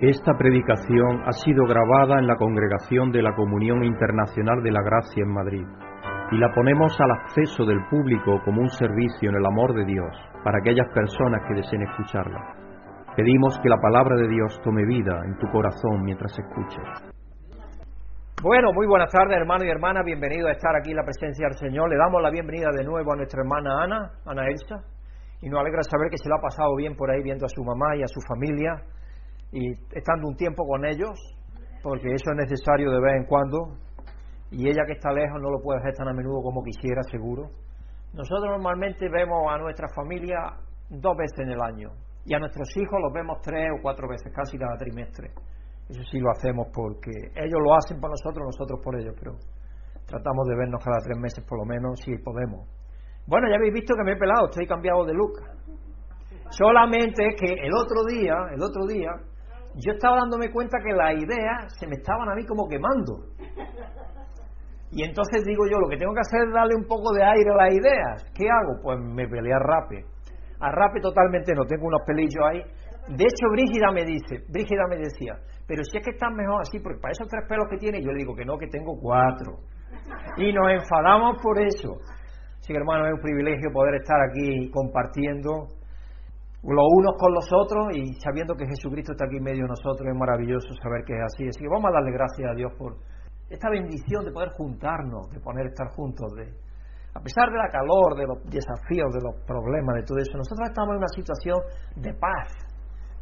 Esta predicación ha sido grabada en la Congregación de la Comunión Internacional de la Gracia en Madrid y la ponemos al acceso del público como un servicio en el amor de Dios para aquellas personas que deseen escucharla. Pedimos que la palabra de Dios tome vida en tu corazón mientras escuches. Bueno, muy buenas tardes, hermanos y hermanas. Bienvenidos a estar aquí en la presencia del Señor. Le damos la bienvenida de nuevo a nuestra hermana Ana, Ana Elsa, y nos alegra saber que se le ha pasado bien por ahí viendo a su mamá y a su familia y estando un tiempo con ellos, porque eso es necesario de vez en cuando, y ella que está lejos no lo puede hacer tan a menudo como quisiera, seguro. Nosotros normalmente vemos a nuestra familia dos veces en el año, y a nuestros hijos los vemos tres o cuatro veces, casi cada trimestre. Eso sí lo hacemos porque ellos lo hacen por nosotros, nosotros por ellos, pero tratamos de vernos cada tres meses por lo menos, si podemos. Bueno, ya habéis visto que me he pelado, estoy cambiado de look. Solamente que el otro día, el otro día, yo estaba dándome cuenta que las ideas se me estaban a mí como quemando. Y entonces digo yo, lo que tengo que hacer es darle un poco de aire a las ideas. ¿Qué hago? Pues me peleé a rape. A rape totalmente no, tengo unos pelillos ahí. De hecho, Brígida me dice, Brígida me decía, pero si es que están mejor así, porque para esos tres pelos que tiene, yo le digo que no, que tengo cuatro. Y nos enfadamos por eso. Así que hermano, es un privilegio poder estar aquí compartiendo los unos con los otros y sabiendo que Jesucristo está aquí en medio de nosotros, es maravilloso saber que es así. Así que vamos a darle gracias a Dios por esta bendición de poder juntarnos, de poder estar juntos, de, a pesar de la calor, de los desafíos, de los problemas, de todo eso, nosotros estamos en una situación de paz,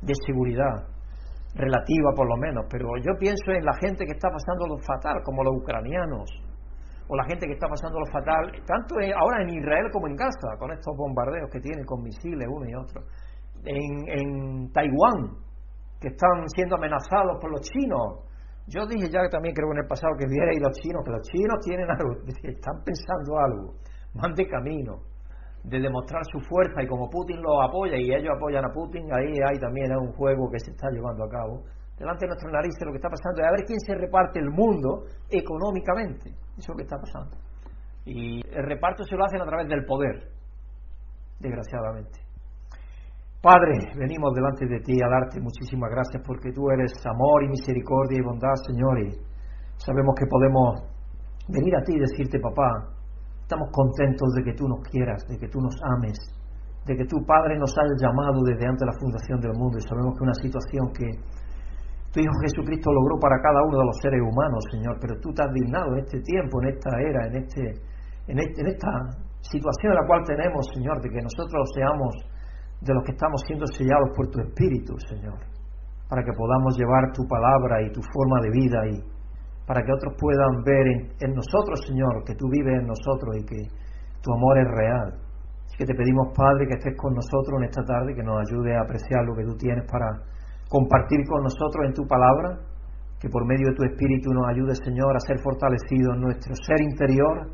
de seguridad, relativa por lo menos, pero yo pienso en la gente que está pasando lo fatal, como los ucranianos, o la gente que está pasando lo fatal, tanto ahora en Israel como en Gaza, con estos bombardeos que tienen con misiles uno y otro en, Taiwán, que están siendo amenazados por los chinos. Yo dije ya que también creo en el pasado que y los chinos, que los chinos tienen algo, están pensando algo, van de camino de demostrar su fuerza y como Putin lo apoya y ellos apoyan a Putin, ahí hay también un juego que se está llevando a cabo. Delante de nuestra narices lo que está pasando es a ver quién se reparte el mundo económicamente. Eso es lo que está pasando. Y el reparto se lo hacen a través del poder, desgraciadamente. Padre, venimos delante de ti a darte muchísimas gracias porque tú eres amor y misericordia y bondad, Señor, y sabemos que podemos venir a ti y decirte, papá, estamos contentos de que tú nos quieras, de que tú nos ames, de que tu Padre nos haya llamado desde antes de la fundación del mundo y sabemos que una situación que tu Hijo Jesucristo logró para cada uno de los seres humanos, Señor, pero tú te has dignado en este tiempo, en esta era, en, este, en, este, en esta situación en la cual tenemos, Señor, de que nosotros seamos de los que estamos siendo sellados por tu Espíritu, Señor, para que podamos llevar tu palabra y tu forma de vida y para que otros puedan ver en, nosotros, Señor, que tú vives en nosotros y que tu amor es real. Así que te pedimos, Padre, que estés con nosotros en esta tarde, que nos ayude a apreciar lo que tú tienes para compartir con nosotros en tu palabra, que por medio de tu Espíritu nos ayude, Señor, a ser fortalecidos en nuestro ser interior,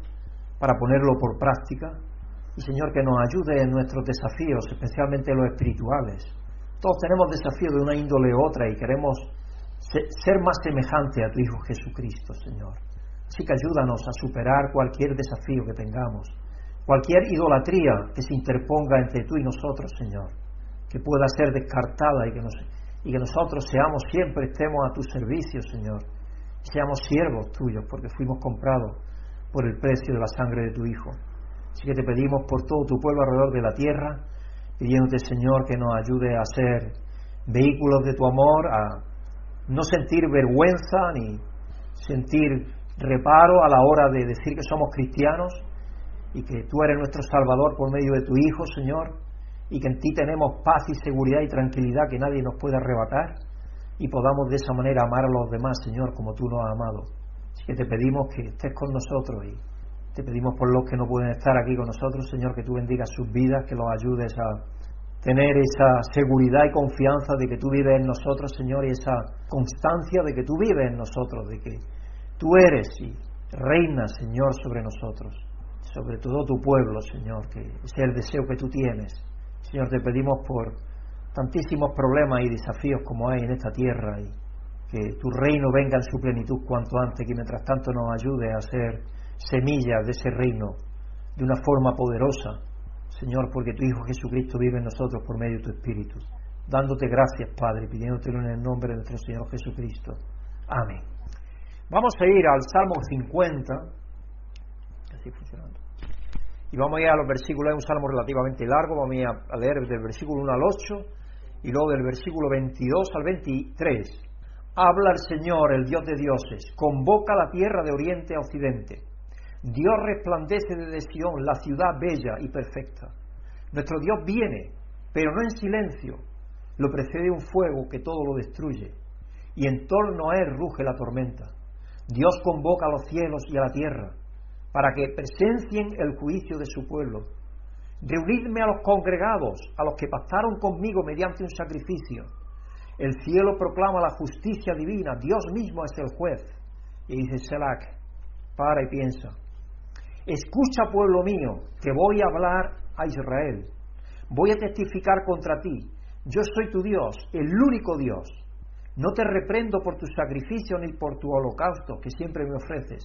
para ponerlo por práctica y Señor, que nos ayude en nuestros desafíos, especialmente los espirituales. Todos tenemos desafíos de una índole u otra y queremos ser más semejante a tu Hijo Jesucristo, Señor. Así que ayúdanos a superar cualquier desafío que tengamos, cualquier idolatría que se interponga entre tú y nosotros, Señor, que pueda ser descartada y que, nosotros seamos siempre, estemos a tu servicio, Señor, seamos siervos tuyos, porque fuimos comprados por el precio de la sangre de tu Hijo. Así que te pedimos por todo tu pueblo alrededor de la tierra, pidiéndote, Señor, que nos ayude a ser vehículos de tu amor, a no sentir vergüenza ni sentir reparo a la hora de decir que somos cristianos y que tú eres nuestro Salvador por medio de tu Hijo, Señor, y que en ti tenemos paz y seguridad y tranquilidad que nadie nos puede arrebatar y podamos de esa manera amar a los demás, Señor, como tú nos has amado. Así que te pedimos que estés con nosotros y te pedimos por los que no pueden estar aquí con nosotros, Señor, que tú bendigas sus vidas, que los ayudes a tener esa seguridad y confianza de que tú vives en nosotros, Señor, y esa constancia de que tú vives en nosotros, de que tú eres y reinas, Señor, sobre nosotros, sobre todo tu pueblo, Señor, que ese es el deseo que tú tienes. Señor, te pedimos por tantísimos problemas y desafíos como hay en esta tierra y que tu reino venga en su plenitud cuanto antes, que mientras tanto nos ayude a ser semillas de ese reino de una forma poderosa, Señor, porque tu Hijo Jesucristo vive en nosotros por medio de tu Espíritu. dándote gracias, Padre, pidiéndotelo en el nombre de nuestro Señor Jesucristo. Amén. Vamos a ir al Salmo 50. Así funcionando. Y vamos a ir a los versículos, es un salmo relativamente largo, vamos a ir a leer del versículo 1 al 8 y luego del versículo 22 al 23. Habla el Señor, el Dios de dioses, convoca la tierra de oriente a occidente. Dios resplandece desde Sion, la ciudad bella y perfecta. Nuestro Dios viene, pero no en silencio. Lo precede un fuego que todo lo destruye, y en torno a él ruge la tormenta. Dios convoca a los cielos y a la tierra para que presencien el juicio de su pueblo. Reunidme a los congregados, a los que pactaron conmigo mediante un sacrificio. El cielo proclama la justicia divina, Dios mismo es el juez. Y dice Selak, para y piensa. Escucha, pueblo mío, que voy a hablar a Israel. Voy a testificar contra ti. Yo soy tu Dios, el único Dios. No te reprendo por tu sacrificio ni por tu holocausto que siempre me ofreces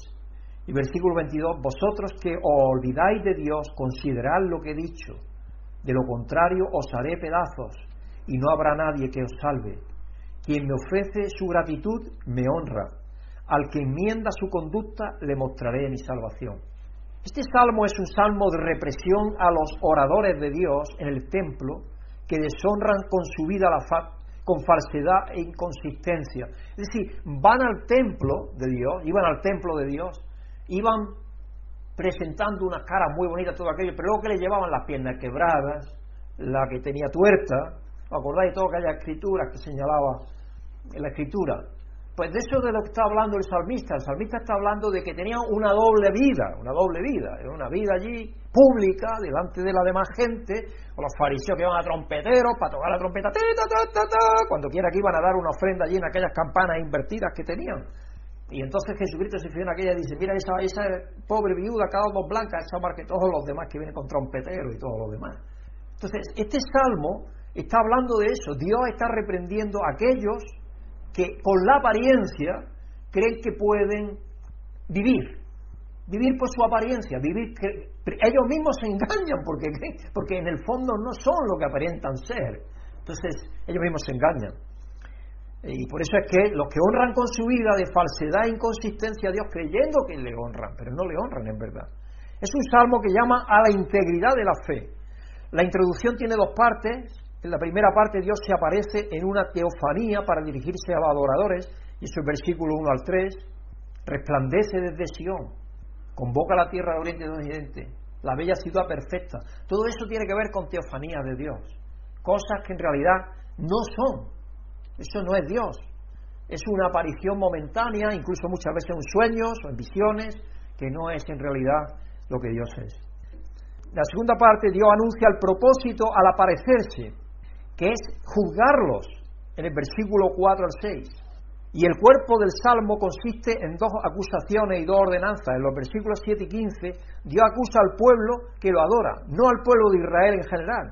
y versículo 22, vosotros que os olvidáis de Dios, considerad lo que he dicho. De lo contrario, os haré pedazos y no habrá nadie que os salve. Quien me ofrece su gratitud, me honra. Al que enmienda su conducta, le mostraré mi salvación. Este salmo es un salmo de represión a los oradores de Dios en el templo que deshonran con su vida la fa con falsedad e inconsistencia. Es decir, van al templo de Dios, iban al templo de Dios, iban presentando una cara muy bonita, todo aquello, pero luego que le llevaban las piernas quebradas, la que tenía tuerta, ¿os acordáis de todo aquellas escrituras que señalaba la escritura? Pues de eso de lo que está hablando el salmista, el salmista está hablando de que tenían una doble vida, una doble vida, una vida allí pública, delante de la demás gente, con los fariseos que iban a trompeteros para tocar la trompeta, cuando quiera que iban a dar una ofrenda allí en aquellas campanas invertidas que tenían. Y entonces Jesucristo se fijó en aquella y dice, mira esa, esa pobre viuda, cada dos blancas, esa más que todos los demás que vienen con trompeteros y todo lo demás. Entonces, este salmo está hablando de eso. Dios está reprendiendo a aquellos que con la apariencia creen que pueden vivir. Vivir por su apariencia, vivir que ellos mismos se engañan porque, porque en el fondo no son lo que aparentan ser. Entonces, ellos mismos se engañan. Y por eso es que los que honran con su vida de falsedad e inconsistencia a Dios creyendo que le honran, pero no le honran en verdad. Es un salmo que llama a la integridad de la fe. La introducción tiene dos partes. En la primera parte Dios se aparece en una teofanía para dirigirse a los adoradores, y eso es versículo 1 al 3. Resplandece desde Sion, convoca la tierra de oriente y de occidente, la bella ciudad perfecta. Todo eso tiene que ver con teofanía de Dios, cosas que en realidad no son eso no es Dios. Es una aparición momentánea, incluso muchas veces en sueños o en visiones, que no es en realidad lo que Dios es. La segunda parte, Dios anuncia el propósito al aparecerse, que es juzgarlos, en el versículo 4 al 6. Y el cuerpo del salmo consiste en dos acusaciones y dos ordenanzas. En los versículos 7 y 15, Dios acusa al pueblo que lo adora, no al pueblo de Israel en general,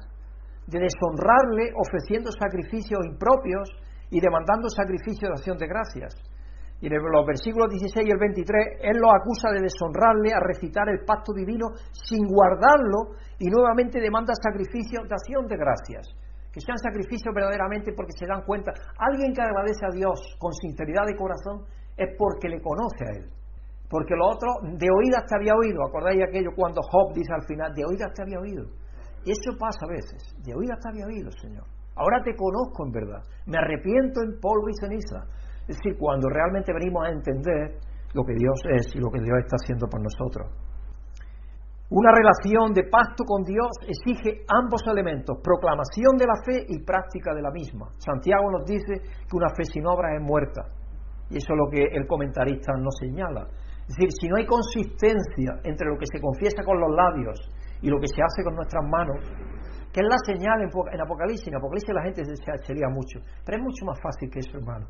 de deshonrarle ofreciendo sacrificios impropios y demandando sacrificio de acción de gracias. Y en los versículos 16 y el 23, Él los acusa de deshonrarle a recitar el pacto divino sin guardarlo y nuevamente demanda sacrificio de acción de gracias. Que sean sacrificios verdaderamente porque se dan cuenta. Alguien que agradece a Dios con sinceridad de corazón es porque le conoce a Él. Porque lo otro, de oídas te había oído. ¿Acordáis aquello cuando Job dice al final, de oídas te había oído? Y eso pasa a veces. De oídas te había oído, Señor. Ahora te conozco en verdad. Me arrepiento en polvo y ceniza. Es decir, cuando realmente venimos a entender lo que Dios es y lo que Dios está haciendo por nosotros. Una relación de pacto con Dios exige ambos elementos, proclamación de la fe y práctica de la misma. Santiago nos dice que una fe sin obra es muerta. Y eso es lo que el comentarista nos señala. Es decir, si no hay consistencia entre lo que se confiesa con los labios y lo que se hace con nuestras manos, que es la señal en, Apocalipsis. En Apocalipsis la gente se, se mucho, pero es mucho más fácil que eso, hermano.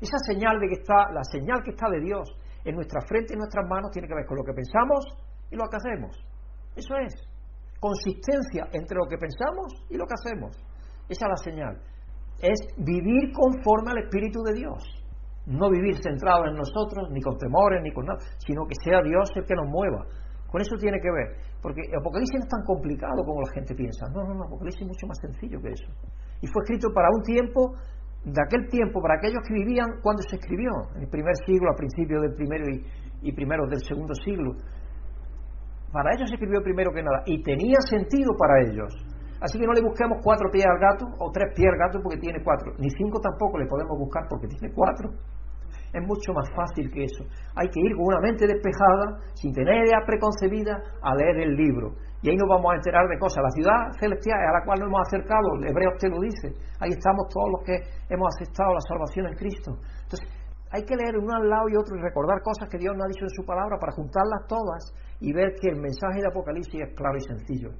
Esa señal de que está, la señal que está de Dios en nuestra frente y en nuestras manos tiene que ver con lo que pensamos y lo que hacemos. Eso es. Consistencia entre lo que pensamos y lo que hacemos. Esa es la señal. Es vivir conforme al Espíritu de Dios. No vivir centrado en nosotros, ni con temores, ni con nada, sino que sea Dios el que nos mueva. Con eso tiene que ver. Porque Apocalipsis no es tan complicado como la gente piensa. No, no, no, Apocalipsis es mucho más sencillo que eso. Y fue escrito para un tiempo, de aquel tiempo, para aquellos que vivían cuando se escribió, en el primer siglo, a principios del primero y, y primeros del segundo siglo. Para ellos escribió primero que nada, y tenía sentido para ellos. Así que no le busquemos cuatro pies al gato o tres pies al gato porque tiene cuatro, ni cinco tampoco le podemos buscar porque tiene cuatro. Es mucho más fácil que eso. Hay que ir con una mente despejada, sin tener idea preconcebida, a leer el libro. Y ahí nos vamos a enterar de cosas. La ciudad celestial a la cual nos hemos acercado, el hebreo te lo dice. Ahí estamos todos los que hemos aceptado la salvación en Cristo. Entonces, hay que leer uno al lado y otro y recordar cosas que Dios nos ha dicho en su palabra para juntarlas todas y ver que el mensaje de Apocalipsis es claro y sencillo.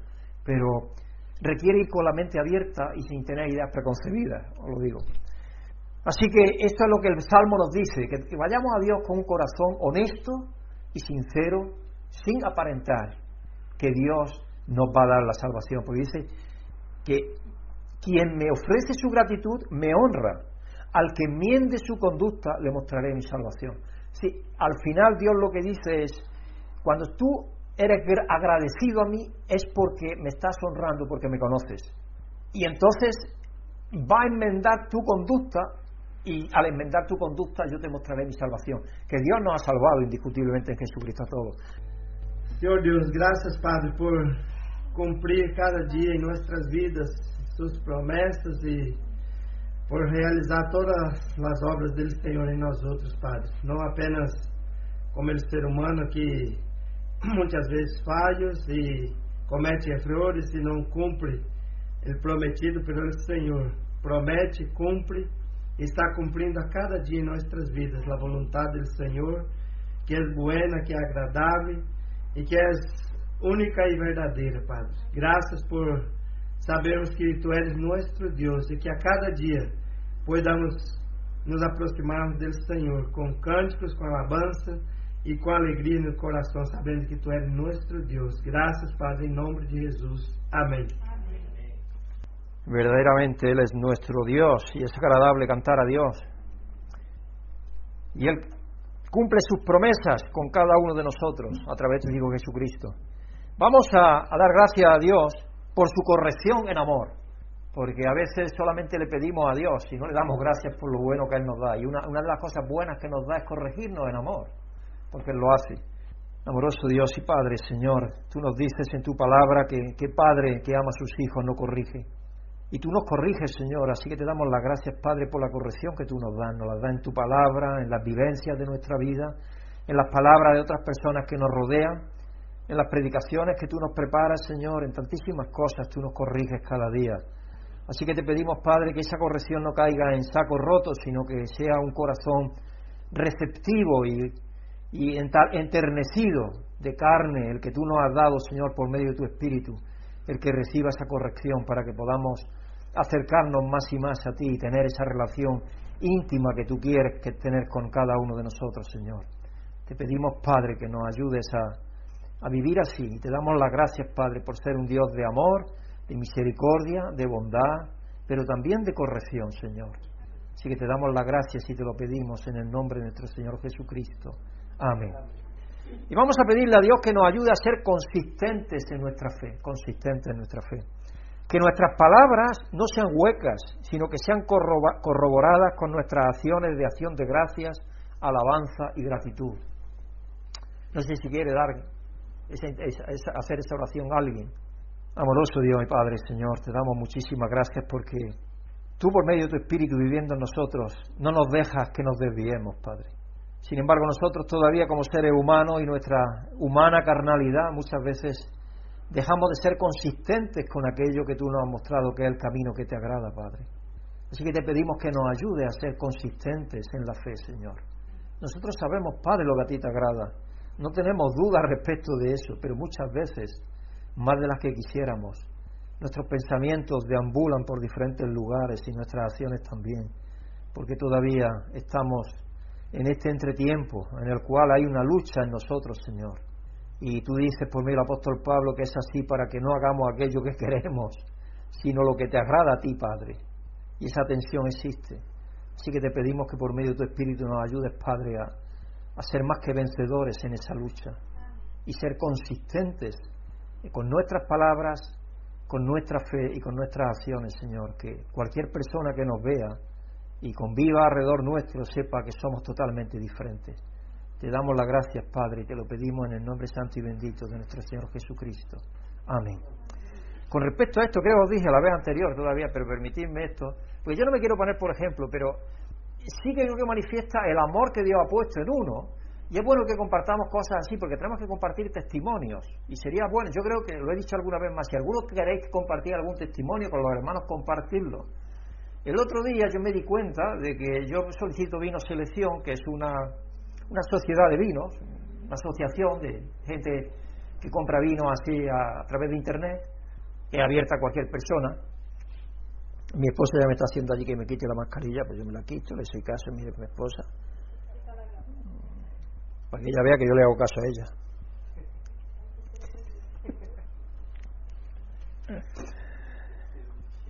Pero requiere ir con la mente abierta y sin tener ideas preconcebidas, os lo digo. Así que esto es lo que el Salmo nos dice, que, vayamos a Dios con un corazón honesto y sincero, sin aparentar que Dios nos va a dar la salvación, porque dice que quien me ofrece su gratitud me honra, al que enmiende su conducta le mostraré mi salvación. Sí, al final Dios lo que dice es, cuando tú eres agradecido a mí es porque me estás honrando, porque me conoces. Y entonces va a enmendar tu conducta y al enmendar tu conducta yo te mostraré mi salvación. Que Dios nos ha salvado indiscutiblemente en Jesucristo a todos. Señor Dios, gracias Padre por cumplir cada día en nuestras vidas sus promesas y por realizar todas las obras del Señor en nosotros, Padre. No apenas como el ser humano que muitas vezes falhos e comete errores e não cumpre o prometido pelo Senhor. Promete, cumpre e está cumprindo a cada dia em nossas vidas a vontade do Senhor, que é buena, que é agradável e que é única e verdadeira, Padre. Graças por sabermos que Tu eres nosso Deus e que a cada dia podamos nos aproximarmos do Senhor com cânticos, com alabança e com alegria no coração, sabendo que Tu eres nuestro Deus. Graças, Padre, em nome de Jesus. Amém. Verdaderamente Él es nuestro Dios y es agradable cantar a Dios. Y Él cumple sus promesas con cada uno de nosotros a través del Hijo Jesucristo. Vamos a, a dar gracias a Dios por su corrección en amor, porque a veces solamente le pedimos a Dios y no le damos gracias por lo bueno que Él nos da. Y una, una de las cosas buenas que nos da es corregirnos en amor porque Él lo hace. Amoroso Dios y Padre, Señor, tú nos dices en tu palabra que, Padre que ama a sus hijos no corrige. Y tú nos corriges, Señor, así que te damos las gracias, Padre, por la corrección que tú nos das. Nos las das en tu palabra, en las vivencias de nuestra vida, en las palabras de otras personas que nos rodean, en las predicaciones que tú nos preparas, Señor, en tantísimas cosas tú nos corriges cada día. Así que te pedimos, Padre, que esa corrección no caiga en saco roto, sino que sea un corazón receptivo y y enternecido de carne, el que tú nos has dado, Señor, por medio de tu Espíritu, el que reciba esa corrección para que podamos acercarnos más y más a ti y tener esa relación íntima que tú quieres que tener con cada uno de nosotros, Señor. Te pedimos, Padre, que nos ayudes a, a vivir así. Y te damos las gracias, Padre, por ser un Dios de amor, de misericordia, de bondad, pero también de corrección, Señor. Así que te damos las gracias y te lo pedimos en el nombre de nuestro Señor Jesucristo. Amén. Y vamos a pedirle a Dios que nos ayude a ser consistentes en nuestra fe, consistentes en nuestra fe. Que nuestras palabras no sean huecas, sino que sean corroboradas con nuestras acciones de acción de gracias, alabanza y gratitud. No sé si quiere dar hacer esa oración a alguien. Amoroso Dios y Padre, Señor, te damos muchísimas gracias porque tú por medio de tu Espíritu viviendo en nosotros no nos dejas que nos desviemos, Padre. Sin embargo, nosotros todavía como seres humanos y nuestra humana carnalidad muchas veces dejamos de ser consistentes con aquello que tú nos has mostrado que es el camino que te agrada, Padre. Así que te pedimos que nos ayude a ser consistentes en la fe, Señor. Nosotros sabemos, Padre, lo que a ti te agrada. No tenemos dudas respecto de eso, pero muchas veces, más de las que quisiéramos, nuestros pensamientos deambulan por diferentes lugares y nuestras acciones también, porque todavía estamos en este entretiempo en el cual hay una lucha en nosotros, Señor. Y tú dices por medio del apóstol Pablo que es así para que no hagamos aquello que queremos, sino lo que te agrada a ti, Padre. Y esa tensión existe. Así que te pedimos que por medio de tu Espíritu nos ayudes, Padre, a, a ser más que vencedores en esa lucha y ser consistentes con nuestras palabras, con nuestra fe y con nuestras acciones, Señor, que cualquier persona que nos vea y conviva alrededor nuestro sepa que somos totalmente diferentes. Te damos las gracias, Padre, y te lo pedimos en el nombre santo y bendito de nuestro Señor Jesucristo. Amén. Con respecto a esto, creo que os dije la vez anterior todavía, pero permitidme esto, porque yo no me quiero poner por ejemplo, pero sí que creo que manifiesta el amor que Dios ha puesto en uno y es bueno que compartamos cosas así porque tenemos que compartir testimonios. Y sería bueno, yo creo que lo he dicho alguna vez más, si algunos queréis compartir algún testimonio con los hermanos, compartirlo. El otro día yo me di cuenta de que yo solicito Vino Selección, que es una, una sociedad de vinos, una asociación de gente que compra vino así a, a través de Internet, que es abierta a cualquier persona. Mi esposa ya me está haciendo allí que me quite la mascarilla, pues yo me la quito, le soy caso, mire mi esposa para que ella vea que yo le hago caso a ella.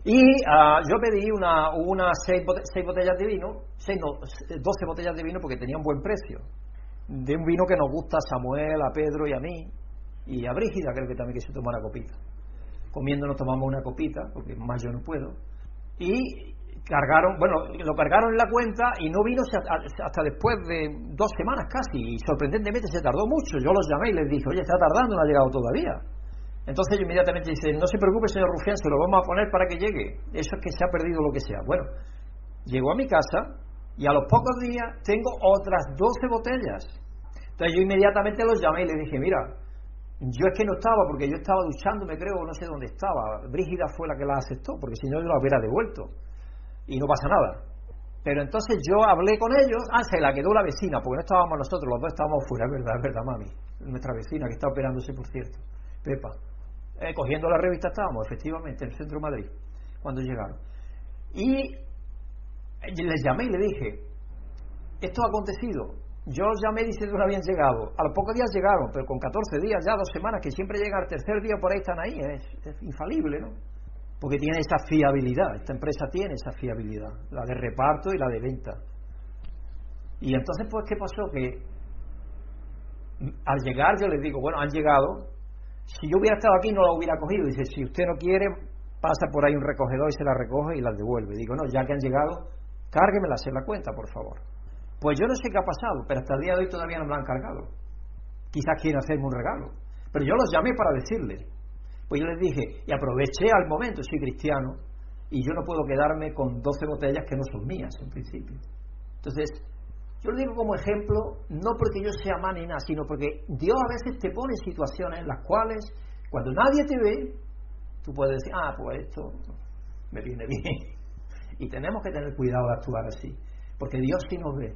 Y uh, yo pedí una, una seis, seis, botellas de vino, seis, no, doce botellas de vino porque tenía un buen precio. De un vino que nos gusta a Samuel, a Pedro y a mí, y a Brígida, creo que también que se toma una copita. Comiendo nos tomamos una copita, porque más yo no puedo. Y cargaron, bueno, lo cargaron en la cuenta y no vino hasta, después de dos semanas casi, y sorprendentemente se tardó mucho. Yo los llamé y les dije, oye, está tardando, no ha llegado todavía. Entonces ellos inmediatamente dicen, no se preocupe, señor Rufián, se lo vamos a poner para que llegue. Eso es que se ha perdido lo que sea. Bueno, llegó a mi casa y a los pocos días tengo otras 12 botellas. Entonces yo inmediatamente los llamé y les dije, mira, yo es que no estaba porque yo estaba duchándome, creo, no sé dónde estaba. Brígida fue la que la aceptó, porque si no yo la hubiera devuelto y no pasa nada. Pero entonces yo hablé con ellos, ah, se la quedó la vecina, porque no estábamos nosotros, los dos estábamos fuera, es verdad, es verdad, mami, nuestra vecina que está operándose, por cierto, Pepa. Eh, cogiendo la revista estábamos, efectivamente, en el centro de Madrid, cuando llegaron. Y les llamé y le dije, esto ha acontecido. Yo llamé diciendo que no habían llegado. A los pocos días llegaron, pero con 14 días, ya dos semanas, que siempre llega al tercer día por ahí están ahí, es infalible, ¿no? Porque tiene esa fiabilidad, esta empresa tiene esa fiabilidad, la de reparto y la de venta. Y entonces, pues, ¿qué pasó? Que al llegar yo les digo, bueno, han llegado, si yo hubiera estado aquí no la hubiera cogido, dice, si usted no quiere, pasa por ahí un recogedor y se la recoge y las devuelve. Digo, no, ya que han llegado, cárguemelas en la cuenta, por favor. Pues yo no sé qué ha pasado, pero hasta el día de hoy todavía no me la han cargado. Quizás quieren hacerme un regalo. Pero yo los llamé para decirles, pues yo les dije, y aproveché al momento, soy cristiano, y yo no puedo quedarme con 12 botellas que no son mías en principio. Entonces, yo lo digo como ejemplo, no porque yo sea mal ni nada, sino porque Dios a veces te pone situaciones en las cuales, cuando nadie te ve, tú puedes decir, ah, pues esto me viene bien. Y tenemos que tener cuidado de actuar así, porque Dios sí nos ve,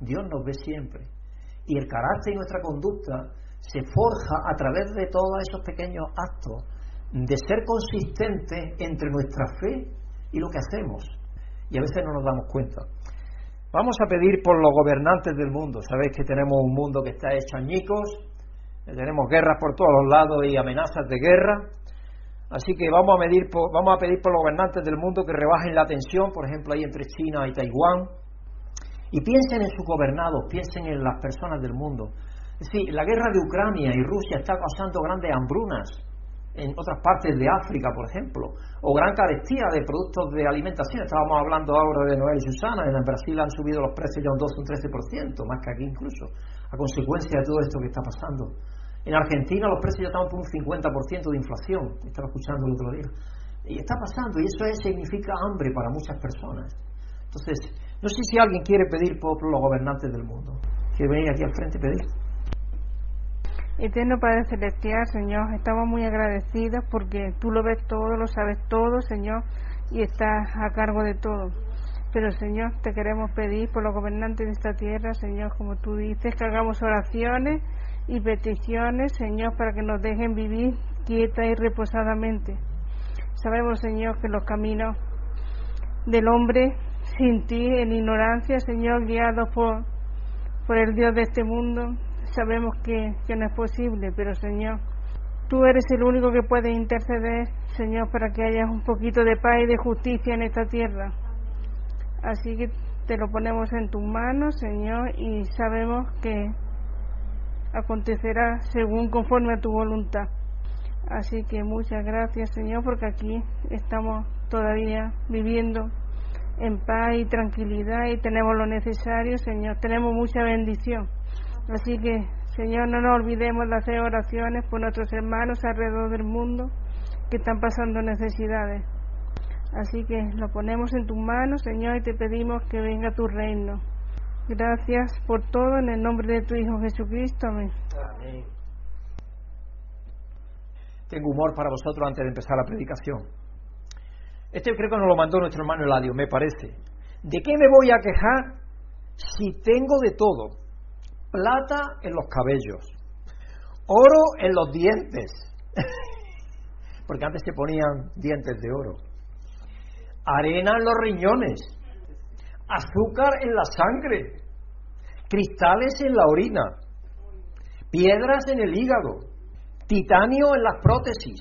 Dios nos ve siempre. Y el carácter y nuestra conducta se forja a través de todos esos pequeños actos de ser consistente entre nuestra fe y lo que hacemos. Y a veces no nos damos cuenta. Vamos a pedir por los gobernantes del mundo. Sabéis que tenemos un mundo que está hecho añicos, tenemos guerras por todos los lados y amenazas de guerra. Así que vamos a, medir vamos a pedir por los gobernantes del mundo que rebajen la tensión, por ejemplo, ahí entre China y Taiwán. Y piensen en sus gobernados, piensen en las personas del mundo. Sí, la guerra de Ucrania y Rusia está causando grandes hambrunas en otras partes de África, por ejemplo, o gran carestía de productos de alimentación. Estábamos hablando ahora de Noel y Susana, en Brasil han subido los precios ya un 12, un 13%, más que aquí incluso, a consecuencia de todo esto que está pasando. En Argentina los precios ya están por un 50% de inflación, estaba escuchando el otro día. Y está pasando, y eso significa hambre para muchas personas. Entonces, no sé si alguien quiere pedir por los gobernantes del mundo. ¿Quiere venir aquí al frente y pedir? Eterno Padre Celestial, Señor, estamos muy agradecidos porque tú lo ves todo, lo sabes todo, Señor, y estás a cargo de todo. Pero, Señor, te queremos pedir por los gobernantes de esta tierra, Señor, como tú dices, que hagamos oraciones y peticiones, Señor, para que nos dejen vivir quieta y reposadamente. Sabemos, Señor, que los caminos del hombre sin ti, en ignorancia, Señor, guiados por, por el Dios de este mundo, sabemos que, no es posible, pero Señor, tú eres el único que puede interceder, Señor, para que haya un poquito de paz y de justicia en esta tierra. Así que te lo ponemos en tus manos, Señor, y sabemos que acontecerá según conforme a tu voluntad. Así que muchas gracias, Señor, porque aquí estamos todavía viviendo en paz y tranquilidad y tenemos lo necesario, Señor. Tenemos mucha bendición. Así que, Señor, no nos olvidemos de hacer oraciones por nuestros hermanos alrededor del mundo que están pasando necesidades. Así que lo ponemos en tus manos, Señor, y te pedimos que venga tu reino. Gracias por todo en el nombre de tu Hijo Jesucristo. Amén. Tengo humor para vosotros antes de empezar la predicación. Este creo que nos lo mandó nuestro hermano Eladio, me parece. ¿De qué me voy a quejar si tengo de todo? Plata en los cabellos, oro en los dientes, porque antes se ponían dientes de oro, arena en los riñones, azúcar en la sangre, cristales en la orina, piedras en el hígado, titanio en las prótesis,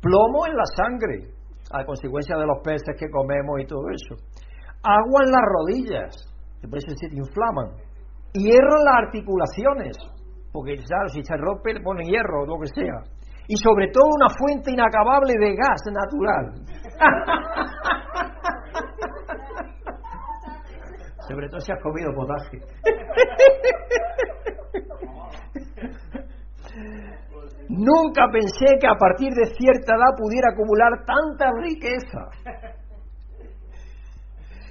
plomo en la sangre, a consecuencia de los peces que comemos y todo eso, agua en las rodillas, que por eso se inflaman, hierro en las articulaciones, porque claro, si se rompe le ponen hierro o lo que sea, y sobre todo una fuente inacabable de gas natural. sobre todo si has comido potaje. Nunca pensé que a partir de cierta edad pudiera acumular tanta riqueza.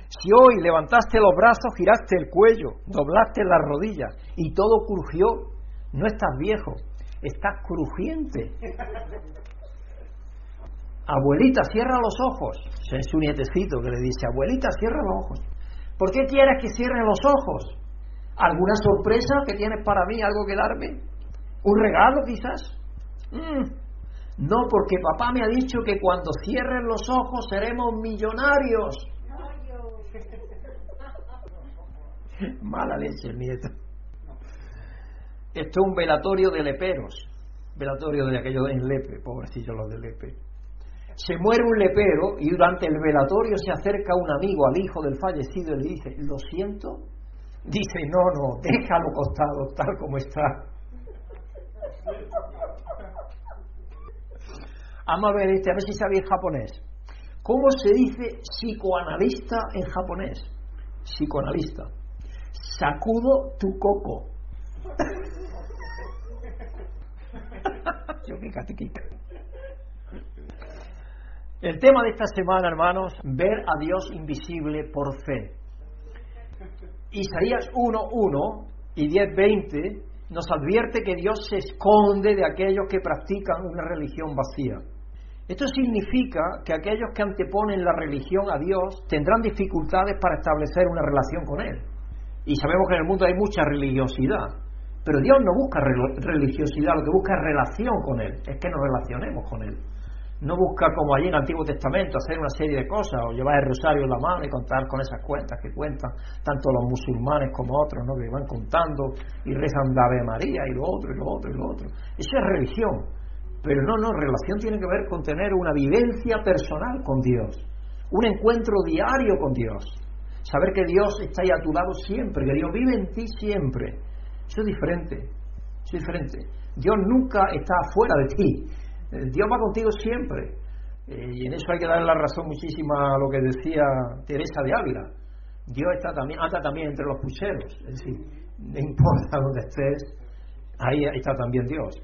Si hoy levantaste los brazos, giraste el cuello, doblaste las rodillas y todo crujió, no estás viejo, estás crujiente. Abuelita, cierra los ojos. Es su nietecito que le dice, abuelita, cierra los ojos. ¿Por qué quieres que cierre los ojos? ¿Alguna sorpresa que tienes para mí? ¿Algo que darme? ¿Un regalo quizás? Mm. No, porque papá me ha dicho que cuando cierren los ojos seremos millonarios. Mala leche, nieto. Esto es un velatorio de leperos. Velatorio de aquellos en Lepe, pobrecillos los de Lepe. Se muere un lepero y durante el velatorio se acerca un amigo al hijo del fallecido y le dice, ¿lo siento? Dice, no, no, déjalo costado tal como está. Vamos a ver este, a ver si sabéis japonés. ¿Cómo se dice psicoanalista en japonés? Psicoanalista. Sakudo tu coco. El tema de esta semana, hermanos, ver a Dios invisible por fe. Isaías 1.1 y 10.20 nos advierte que Dios se esconde de aquellos que practican una religión vacía. Esto significa que aquellos que anteponen la religión a Dios tendrán dificultades para establecer una relación con Él. Y sabemos que en el mundo hay mucha religiosidad, pero Dios no busca religiosidad, lo que busca es relación con Él, es que nos relacionemos con Él. No busca, como allí en el Antiguo Testamento, hacer una serie de cosas o llevar el rosario en la mano y contar con esas cuentas que cuentan tanto los musulmanes como otros, ¿no? que van contando y rezan de Ave María y lo otro y lo otro y lo otro. Eso es religión. Pero no, no, relación tiene que ver con tener una vivencia personal con Dios, un encuentro diario con Dios, saber que Dios está ahí a tu lado siempre, que Dios vive en ti siempre. Eso es diferente, eso es diferente. Dios nunca está fuera de ti, eh, Dios va contigo siempre. Eh, y en eso hay que darle la razón muchísima a lo que decía Teresa de Ávila. Dios está también, anda también entre los pucheros, es decir, no importa dónde estés, ahí está también Dios.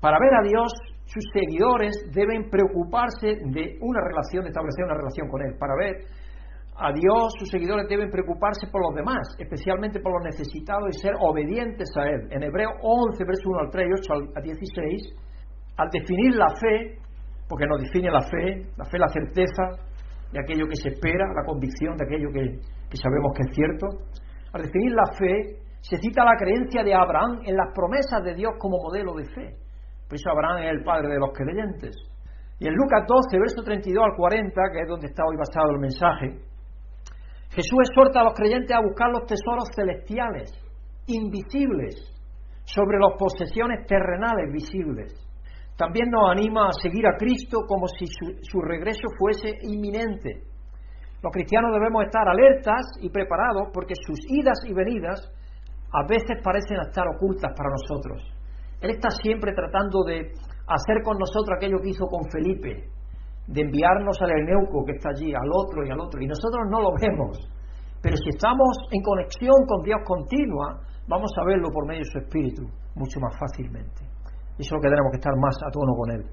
Para ver a Dios, sus seguidores deben preocuparse de una relación, de establecer una relación con Él. Para ver a Dios, sus seguidores deben preocuparse por los demás, especialmente por los necesitados y ser obedientes a Él. En Hebreo 11, verso 1 al 3 y 8 al 16, al definir la fe, porque nos define la fe, la fe la certeza de aquello que se espera, la convicción de aquello que, que sabemos que es cierto, al definir la fe, se cita la creencia de Abraham en las promesas de Dios como modelo de fe. Por eso Abraham es el padre de los creyentes. Y en Lucas 12, verso 32 al 40, que es donde está hoy basado el mensaje, Jesús exhorta a los creyentes a buscar los tesoros celestiales, invisibles, sobre las posesiones terrenales visibles. También nos anima a seguir a Cristo como si su, regreso fuese inminente. Los cristianos debemos estar alertas y preparados porque sus idas y venidas a veces parecen estar ocultas para nosotros. Él está siempre tratando de hacer con nosotros aquello que hizo con Felipe, de enviarnos al Eneuco que está allí, al otro y al otro, y nosotros no lo vemos. Pero si estamos en conexión con Dios continua, vamos a verlo por medio de su Espíritu mucho más fácilmente. Y eso es lo que tenemos que estar más a tono con Él.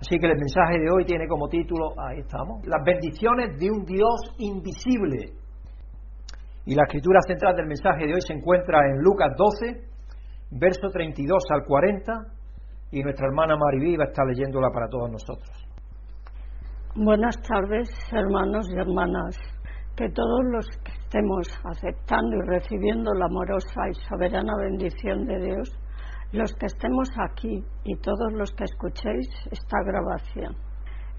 Así que el mensaje de hoy tiene como título, ahí estamos, las bendiciones de un Dios invisible. Y la escritura central del mensaje de hoy se encuentra en Lucas 12, verso 32 al 40, y nuestra hermana Mariví va a estar leyéndola para todos nosotros. Buenas tardes, hermanos y hermanas. Que todos los que estemos aceptando y recibiendo la amorosa y soberana bendición de Dios, los que estemos aquí y todos los que escuchéis esta grabación.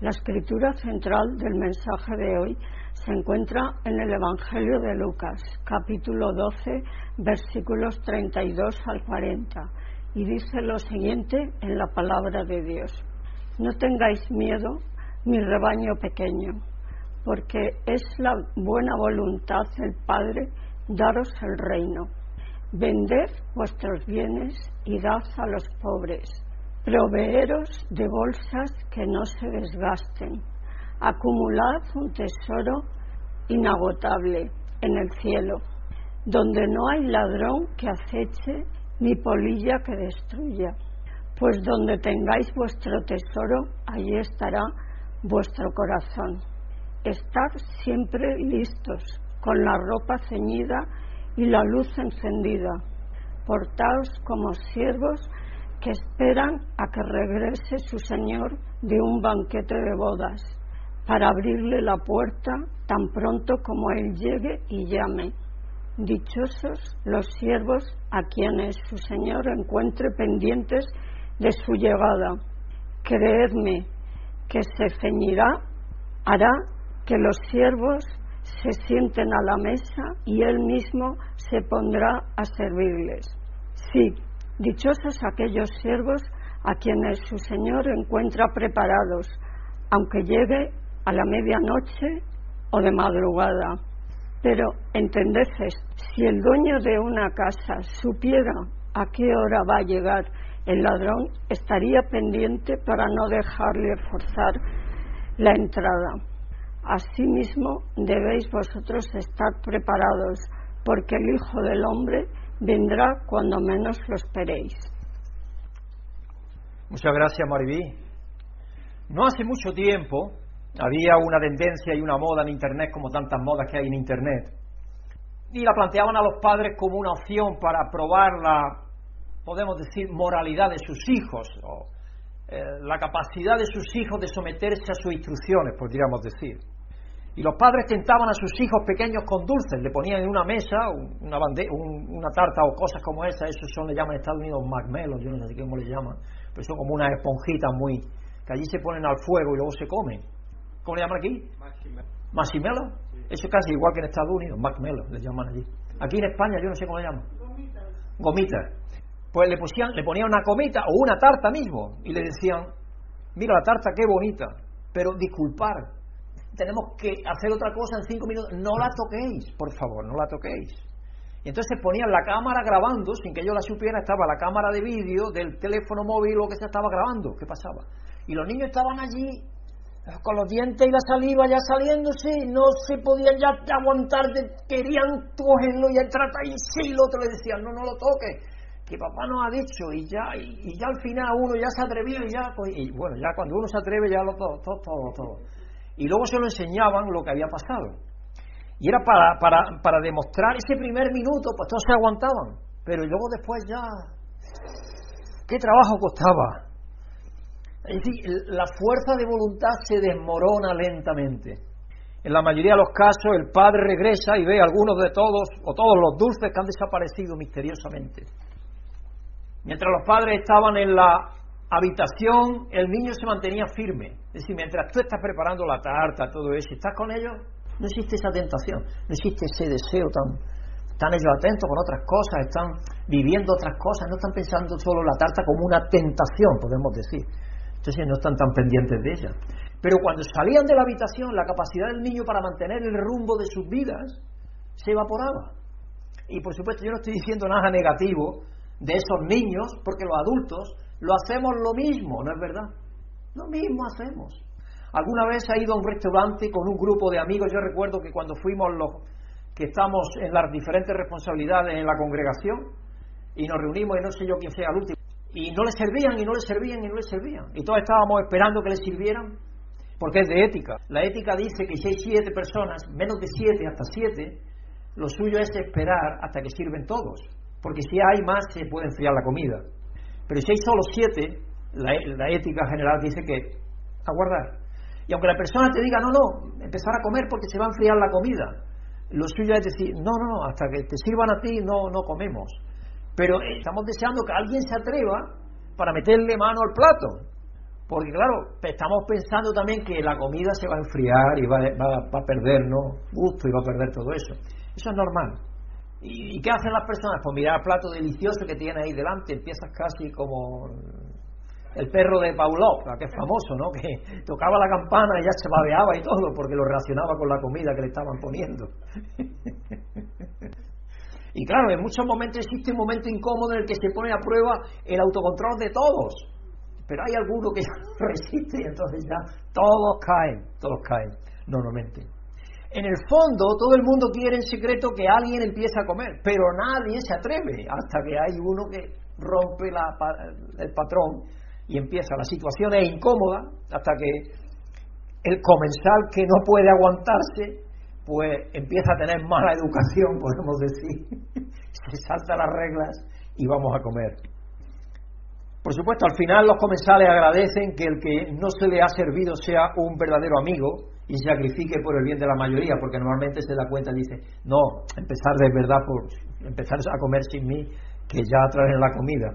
La escritura central del mensaje de hoy se encuentra en el Evangelio de Lucas, capítulo 12, versículos 32 al 40, y dice lo siguiente en la palabra de Dios. No tengáis miedo, mi rebaño pequeño, porque es la buena voluntad del Padre daros el reino. Vended vuestros bienes y dad a los pobres. Proveeros de bolsas que no se desgasten. Acumulad un tesoro inagotable en el cielo, donde no hay ladrón que aceche ni polilla que destruya. Pues donde tengáis vuestro tesoro, allí estará vuestro corazón. Estad siempre listos, con la ropa ceñida y la luz encendida. Portaos como siervos que esperan a que regrese su Señor de un banquete de bodas, para abrirle la puerta tan pronto como Él llegue y llame. Dichosos los siervos a quienes su Señor encuentre pendientes de su llegada. Creedme que se ceñirá, hará que los siervos se sienten a la mesa y Él mismo se pondrá a servirles. Sí, dichosos aquellos siervos a quienes su Señor encuentra preparados, aunque llegue a la medianoche o de madrugada. Pero entended si el dueño de una casa supiera a qué hora va a llegar el ladrón, estaría pendiente para no dejarle forzar la entrada. Asimismo, debéis vosotros estar preparados, porque el Hijo del Hombre vendrá cuando menos lo esperéis. Muchas gracias, Maribí. No hace mucho tiempo había una tendencia y una moda en Internet, como tantas modas que hay en Internet, y la planteaban a los padres como una opción para probar la, podemos decir, moralidad de sus hijos, o eh, la capacidad de sus hijos de someterse a sus instrucciones, podríamos decir. Y los padres tentaban a sus hijos pequeños con dulces, le ponían en una mesa una, una tarta o cosas como esa, eso son, le llaman en Estados Unidos marshmallows, yo no sé cómo le llaman, pero son como unas esponjitas muy, que allí se ponen al fuego y luego se comen. ¿Cómo le llaman aquí? Marshmallow. Eso es casi igual que en Estados Unidos, marshmallow le llaman allí. Aquí en España yo no sé cómo le llaman. Gomitas. Gomitas. Pues le, pusían, le ponían una comita o una tarta mismo y le decían, mira la tarta qué bonita, pero disculpar, tenemos que hacer otra cosa en cinco minutos, no la toquéis, por favor, no la toquéis. Y entonces ponían la cámara grabando, sin que yo la supiera, estaba la cámara de vídeo del teléfono móvil o que se estaba grabando, ¿qué pasaba? Y los niños estaban allí con los dientes y la saliva ya saliéndose, no se podían ya aguantar, querían cogerlo y entrar ahí, sí, el otro le decían, no, no lo toques, que papá nos ha dicho, y ya, y, ya al final uno ya se atrevió y ya, pues, y bueno, ya cuando uno se atreve ya lo todo, todo, todo, y luego se lo enseñaban lo que había pasado. Y era para, para, para demostrar ese primer minuto, pues todos se aguantaban, pero luego después ya, ¿qué trabajo costaba? Es decir, la fuerza de voluntad se desmorona lentamente. En la mayoría de los casos el padre regresa y ve algunos de todos o todos los dulces que han desaparecido misteriosamente. Mientras los padres estaban en la habitación, el niño se mantenía firme. Es decir, mientras tú estás preparando la tarta, todo eso, estás con ellos, no existe esa tentación, no existe ese deseo tan... Están ellos atentos con otras cosas, están viviendo otras cosas, no están pensando solo la tarta como una tentación, podemos decir. Entonces no están tan pendientes de ella. Pero cuando salían de la habitación, la capacidad del niño para mantener el rumbo de sus vidas se evaporaba. Y por supuesto yo no estoy diciendo nada negativo de esos niños, porque los adultos lo hacemos lo mismo, ¿no es verdad? Lo mismo hacemos. ¿Alguna vez ha ido a un restaurante con un grupo de amigos? Yo recuerdo que cuando fuimos los que estamos en las diferentes responsabilidades en la congregación y nos reunimos y no sé yo quién sea el último, y no le servían y no le servían y no le servían. Y todos estábamos esperando que le sirvieran porque es de ética. La ética dice que si hay siete personas, menos de siete, hasta siete, lo suyo es esperar hasta que sirven todos. Porque si hay más, se puede enfriar la comida. Pero si hay solo siete, la, ética general dice que aguardar. Y aunque la persona te diga, no, no, empezar a comer porque se va a enfriar la comida, lo suyo es decir, no, no, no, hasta que te sirvan a ti no, no comemos. Pero eh, estamos deseando que alguien se atreva para meterle mano al plato. Porque claro, estamos pensando también que la comida se va a enfriar y va, va, a perder ¿no? gusto y va a perder todo eso. Eso es normal. ¿Y, qué hacen las personas? Pues mirar el plato delicioso que tiene ahí delante, empiezas casi como el perro de Pavlov, que es famoso, ¿no? Que tocaba la campana y ya se babeaba y todo porque lo relacionaba con la comida que le estaban poniendo. y claro, en muchos momentos existe un momento incómodo en el que se pone a prueba el autocontrol de todos. Pero hay alguno que ya resiste y entonces ya todos caen, todos caen, normalmente. En el fondo, todo el mundo quiere en secreto que alguien empiece a comer, pero nadie se atreve hasta que hay uno que rompe el patrón y empieza. La situación es incómoda hasta que el comensal que no puede aguantarse, pues empieza a tener mala educación, podemos decir. se salta las reglas y vamos a comer. Por supuesto, al final los comensales agradecen que el que no se le ha servido sea un verdadero amigo y sacrifique por el bien de la mayoría, porque normalmente se da cuenta y dice, no, empezar de verdad por empezar a comer sin mí, que ya traen la comida.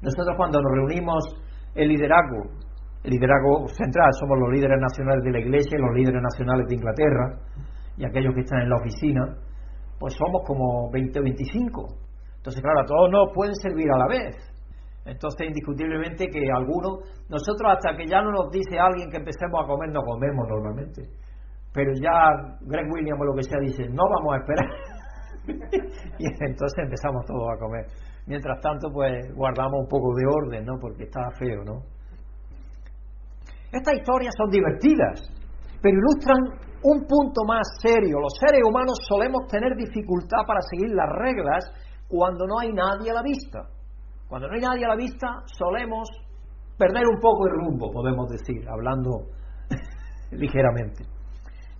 Nosotros cuando nos reunimos el liderazgo, el liderazgo central, somos los líderes nacionales de la Iglesia los líderes nacionales de Inglaterra y aquellos que están en la oficina, pues somos como 20 o 25. Entonces, claro, todos nos pueden servir a la vez. Entonces, indiscutiblemente que algunos, nosotros hasta que ya no nos dice alguien que empecemos a comer, no comemos normalmente. Pero ya Greg Williams o lo que sea dice, no vamos a esperar. y entonces empezamos todos a comer. Mientras tanto, pues guardamos un poco de orden, ¿no? Porque está feo, ¿no? Estas historias son divertidas, pero ilustran un punto más serio. Los seres humanos solemos tener dificultad para seguir las reglas cuando no hay nadie a la vista. Cuando no hay nadie a la vista, solemos perder un poco el rumbo, podemos decir, hablando ligeramente.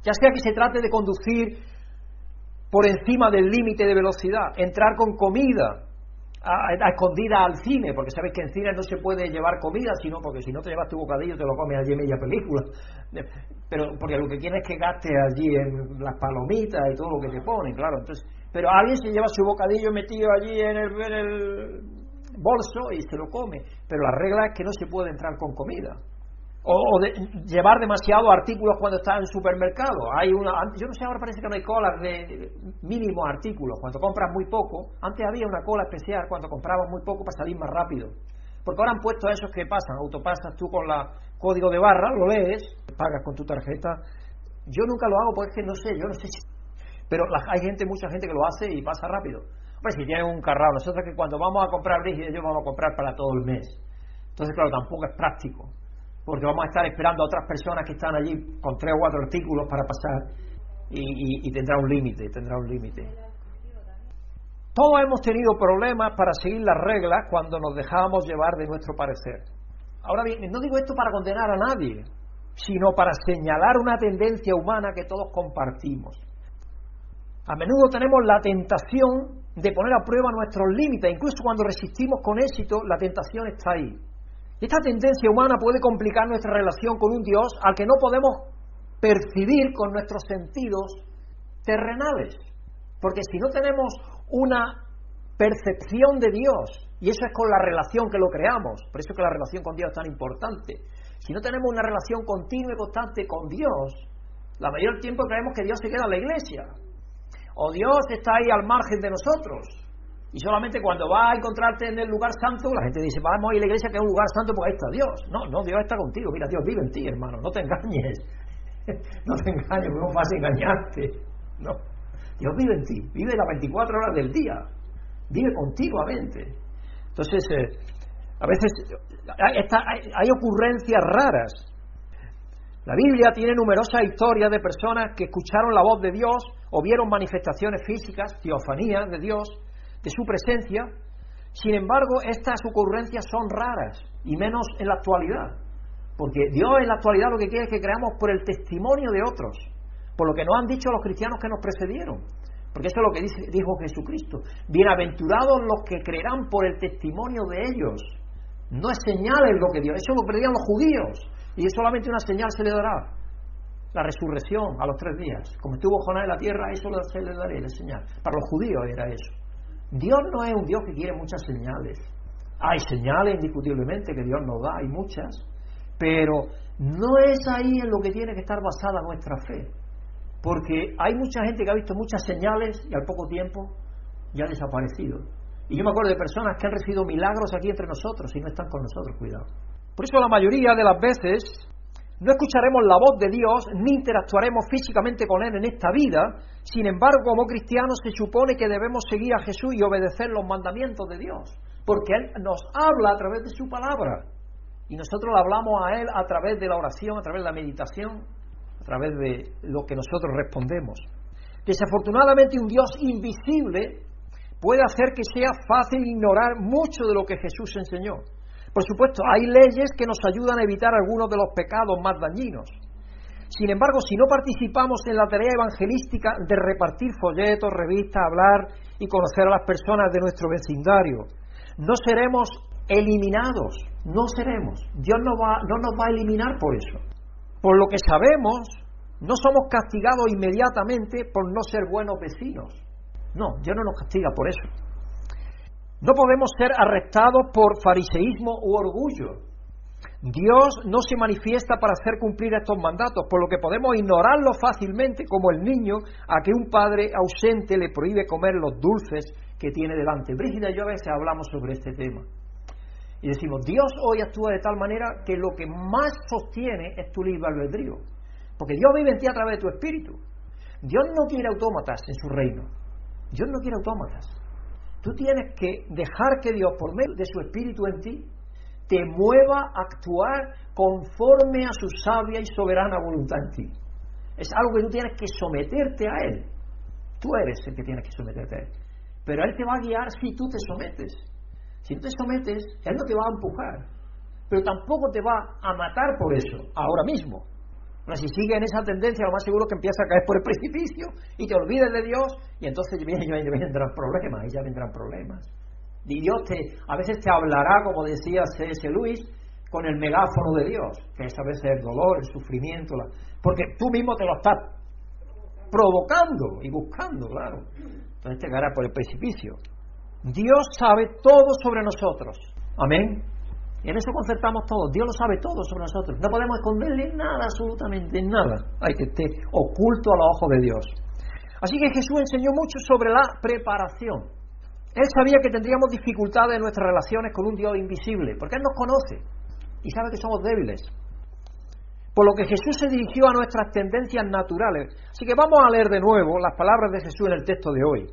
Ya sea que se trate de conducir por encima del límite de velocidad, entrar con comida a, escondida al cine, porque sabes que en cine no se puede llevar comida, sino porque si no te llevas tu bocadillo te lo comes allí en media película. Pero porque lo que quieres es que gastes allí en las palomitas y todo lo que te ponen, claro. Entonces, pero alguien se lleva su bocadillo metido allí en el, en el bolso y se lo come. Pero la regla es que no se puede entrar con comida. O, de, llevar demasiados artículos cuando estás en supermercado. Hay una, yo no sé, ahora parece que no hay colas de mínimos artículos. Cuando compras muy poco, antes había una cola especial cuando comprabas muy poco para salir más rápido. Porque ahora han puesto esos que pasan, autopasas tú con la código de barra, lo lees, pagas con tu tarjeta. Yo nunca lo hago porque no sé, yo no sé si... Pero hay gente, mucha gente que lo hace y pasa rápido. Pues si tienen un carrado, nosotros que cuando vamos a comprar brígido, yo vamos a comprar para todo el mes. Entonces, claro, tampoco es práctico, porque vamos a estar esperando a otras personas que están allí con tres o cuatro artículos para pasar y, tendrá un límite, tendrá un límite. Todos hemos tenido problemas para seguir las reglas cuando nos dejamos llevar de nuestro parecer. Ahora bien, no digo esto para condenar a nadie, sino para señalar una tendencia humana que todos compartimos. A menudo tenemos la tentación de poner a prueba nuestros límites, incluso cuando resistimos con éxito, la tentación está ahí. Esta tendencia humana puede complicar nuestra relación con un Dios al que no podemos percibir con nuestros sentidos terrenales. Porque si no tenemos una percepción de Dios, y eso es con la relación que lo creamos, por eso es que la relación con Dios es tan importante, si no tenemos una relación continua y constante con Dios, la mayor tiempo creemos que Dios se queda en la iglesia, o Dios está ahí al margen de nosotros. Y solamente cuando va a encontrarte en el lugar santo, la gente dice, vamos a ir a la iglesia que es un lugar santo porque ahí está Dios. No, no, Dios está contigo. Mira, Dios vive en ti, hermano. No te engañes. no te engañes, no vas a engañarte. No. Dios vive en ti. Vive las 24 horas del día. Vive continuamente. Entonces, eh, A veces hay, ocurrencias raras. La Biblia tiene numerosas historias de personas que escucharon la voz de Dios o vieron manifestaciones físicas, teofanías de Dios, de su presencia. Sin embargo, estas ocurrencias son raras y menos en la actualidad. Porque Dios en la actualidad lo que quiere es que creamos por el testimonio de otros, por lo que nos han dicho los cristianos que nos precedieron. Porque eso es lo que dijo Jesucristo. Bienaventurados los que creerán por el testimonio de ellos. No es señales lo que Dios, eso lo pedían los judíos. Y solamente una señal se le dará. La resurrección a los tres días. Como estuvo Jonás en la tierra, eso se le daré la señal. Para los judíos era eso. Dios no es un Dios que quiere muchas señales. Hay señales indiscutiblemente que Dios nos da, hay muchas. Pero no es ahí en lo que tiene que estar basada nuestra fe. Porque hay mucha gente que ha visto muchas señales y al poco tiempo ya ha desaparecido. Y yo me acuerdo de personas que han recibido milagros aquí entre nosotros y no están con nosotros, cuidado. Por eso la mayoría de las veces no escucharemos la voz de Dios ni interactuaremos físicamente con Él en esta vida. Sin embargo, como cristianos se supone que debemos seguir a Jesús y obedecer los mandamientos de Dios, porque Él nos habla a través de su palabra. Y nosotros le hablamos a Él a través de la oración, a través de la meditación, a través de lo que nosotros respondemos. Desafortunadamente un Dios invisible puede hacer que sea fácil ignorar mucho de lo que Jesús enseñó. Por supuesto, hay leyes que nos ayudan a evitar algunos de los pecados más dañinos. Sin embargo, si no participamos en la tarea evangelística de repartir folletos, revistas, hablar y conocer a las personas de nuestro vecindario, no seremos eliminados, no seremos. Dios no, va, no nos va a eliminar por eso. Por lo que sabemos, no somos castigados inmediatamente por no ser buenos vecinos. No, Dios no nos castiga por eso. No podemos ser arrestados por fariseísmo u orgullo. Dios no se manifiesta para hacer cumplir estos mandatos, por lo que podemos ignorarlo fácilmente como el niño a que un padre ausente le prohíbe comer los dulces que tiene delante. Brígida y yo a veces hablamos sobre este tema. Y decimos, Dios hoy actúa de tal manera que lo que más sostiene es tu libre albedrío. Porque Dios vive en ti a través de tu espíritu. Dios no quiere autómatas en su reino. Dios no quiere autómatas. Tú tienes que dejar que Dios, por medio de su espíritu en ti, te mueva a actuar conforme a su sabia y soberana voluntad en ti. Es algo que tú tienes que someterte a Él. Tú eres el que tienes que someterte a Él. Pero Él te va a guiar si tú te sometes. Si tú te sometes, Él no te va a empujar, pero tampoco te va a matar por eso, ahora mismo. Si sigue en esa tendencia, lo más seguro es que empieza a caer por el precipicio y te olvides de Dios y entonces vendrán problemas, y ya vendrán problemas. Y Dios te, a veces te hablará, como decía C.S. Luis, con el megáfono de Dios, que es a veces el dolor, el sufrimiento, porque tú mismo te lo estás provocando y buscando, claro. Entonces te caerá por el precipicio. Dios sabe todo sobre nosotros. Amén. En eso concertamos todos. Dios lo sabe todo sobre nosotros. No podemos esconderle nada, absolutamente nada. Hay que estar oculto a los ojos de Dios. Así que Jesús enseñó mucho sobre la preparación. Él sabía que tendríamos dificultades en nuestras relaciones con un Dios invisible, porque Él nos conoce y sabe que somos débiles. Por lo que Jesús se dirigió a nuestras tendencias naturales. Así que vamos a leer de nuevo las palabras de Jesús en el texto de hoy.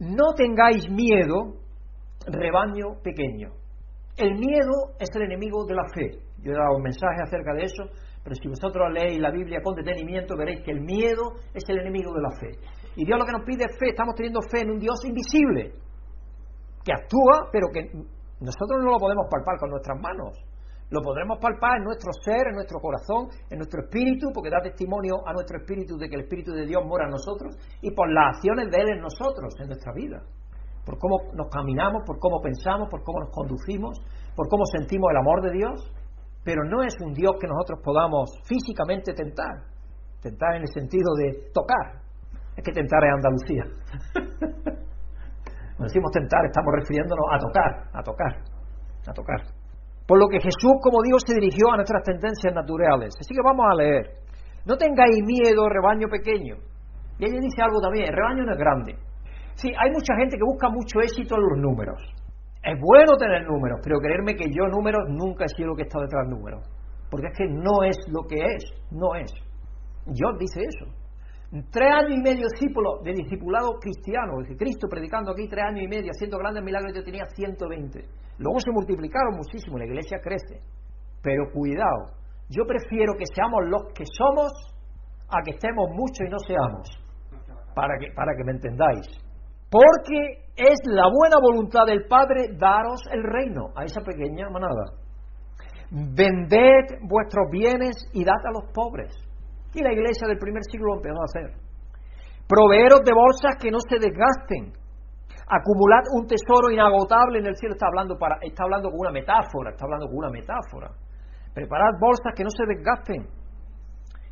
No tengáis miedo, rebaño pequeño. El miedo es el enemigo de la fe. Yo he dado un mensaje acerca de eso, pero si vosotros leéis la Biblia con detenimiento veréis que el miedo es el enemigo de la fe. Y Dios lo que nos pide es fe, estamos teniendo fe en un Dios invisible, que actúa, pero que nosotros no lo podemos palpar con nuestras manos. Lo podremos palpar en nuestro ser, en nuestro corazón, en nuestro espíritu, porque da testimonio a nuestro espíritu de que el Espíritu de Dios mora en nosotros y por las acciones de Él en nosotros, en nuestra vida. Por cómo nos caminamos, por cómo pensamos, por cómo nos conducimos, por cómo sentimos el amor de Dios. Pero no es un Dios que nosotros podamos físicamente tentar. Tentar en el sentido de tocar. Es que tentar es Andalucía. Cuando decimos tentar, estamos refiriéndonos a tocar, a tocar, a tocar. Por lo que Jesús, como digo, se dirigió a nuestras tendencias naturales. Así que vamos a leer. No tengáis miedo, rebaño pequeño. Y ella dice algo también, el rebaño no es grande. Sí, hay mucha gente que busca mucho éxito en los números. Es bueno tener números, pero creerme que yo números nunca he sido lo que está detrás de números. Porque es que no es lo que es, no es. Dios dice eso. Tres años y medio discípulo, de discipulado cristiano, de Cristo predicando aquí tres años y medio, haciendo grandes milagros, yo tenía 120. Luego se multiplicaron muchísimo, la iglesia crece. Pero cuidado, yo prefiero que seamos los que somos a que estemos muchos y no seamos. Para que, para que me entendáis. Porque es la buena voluntad del Padre daros el reino a esa pequeña manada. Vended vuestros bienes y dad a los pobres. Y la iglesia del primer siglo lo empezó a hacer. Proveeros de bolsas que no se desgasten. Acumulad un tesoro inagotable en el cielo. Está hablando, está hablando con una metáfora, está hablando con una metáfora. Preparad bolsas que no se desgasten.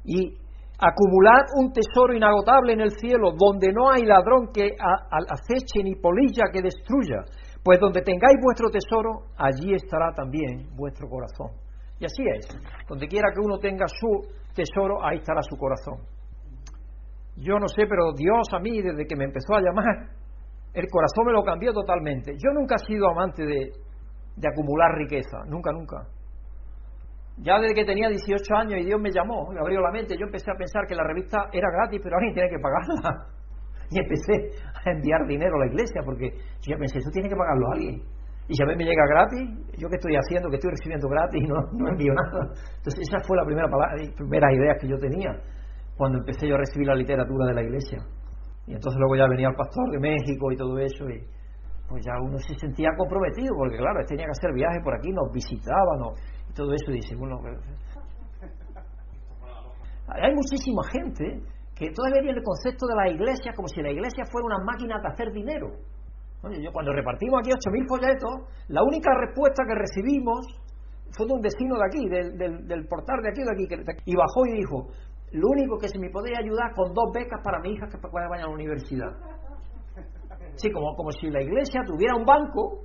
Y acumulad un tesoro inagotable en el cielo, donde no hay ladrón que aceche ni polilla que destruya. Pues donde tengáis vuestro tesoro, allí estará también vuestro corazón. Y así es. Donde quiera que uno tenga su tesoro, ahí estará su corazón. Yo no sé, pero Dios a mí, desde que me empezó a llamar, el corazón me lo cambió totalmente. Yo nunca he sido amante de, de acumular riqueza, nunca, nunca. Ya desde que tenía 18 años y Dios me llamó, me abrió la mente, yo empecé a pensar que la revista era gratis, pero alguien tiene que pagarla. Y empecé a enviar dinero a la iglesia, porque yo pensé, eso tiene que pagarlo alguien y ya me llega gratis, yo qué estoy haciendo, que estoy recibiendo gratis y no, no envío nada. Entonces esa fue la primera, palabra, primera idea que yo tenía cuando empecé yo a recibir la literatura de la iglesia. Y entonces luego ya venía el pastor de México y todo eso y pues ya uno se sentía comprometido porque claro, tenía que hacer viajes por aquí, nos visitaban y todo eso dice, bueno, hay muchísima gente que todavía tiene el concepto de la iglesia como si la iglesia fuera una máquina de hacer dinero. Yo cuando repartimos aquí 8.000 folletos, la única respuesta que recibimos fue de un vecino de aquí, del, del, portal de aquí de aquí, y bajó y dijo, lo único que se me podía ayudar con dos becas para mi hija que pueda vaya a la universidad. Sí, como, como si la iglesia tuviera un banco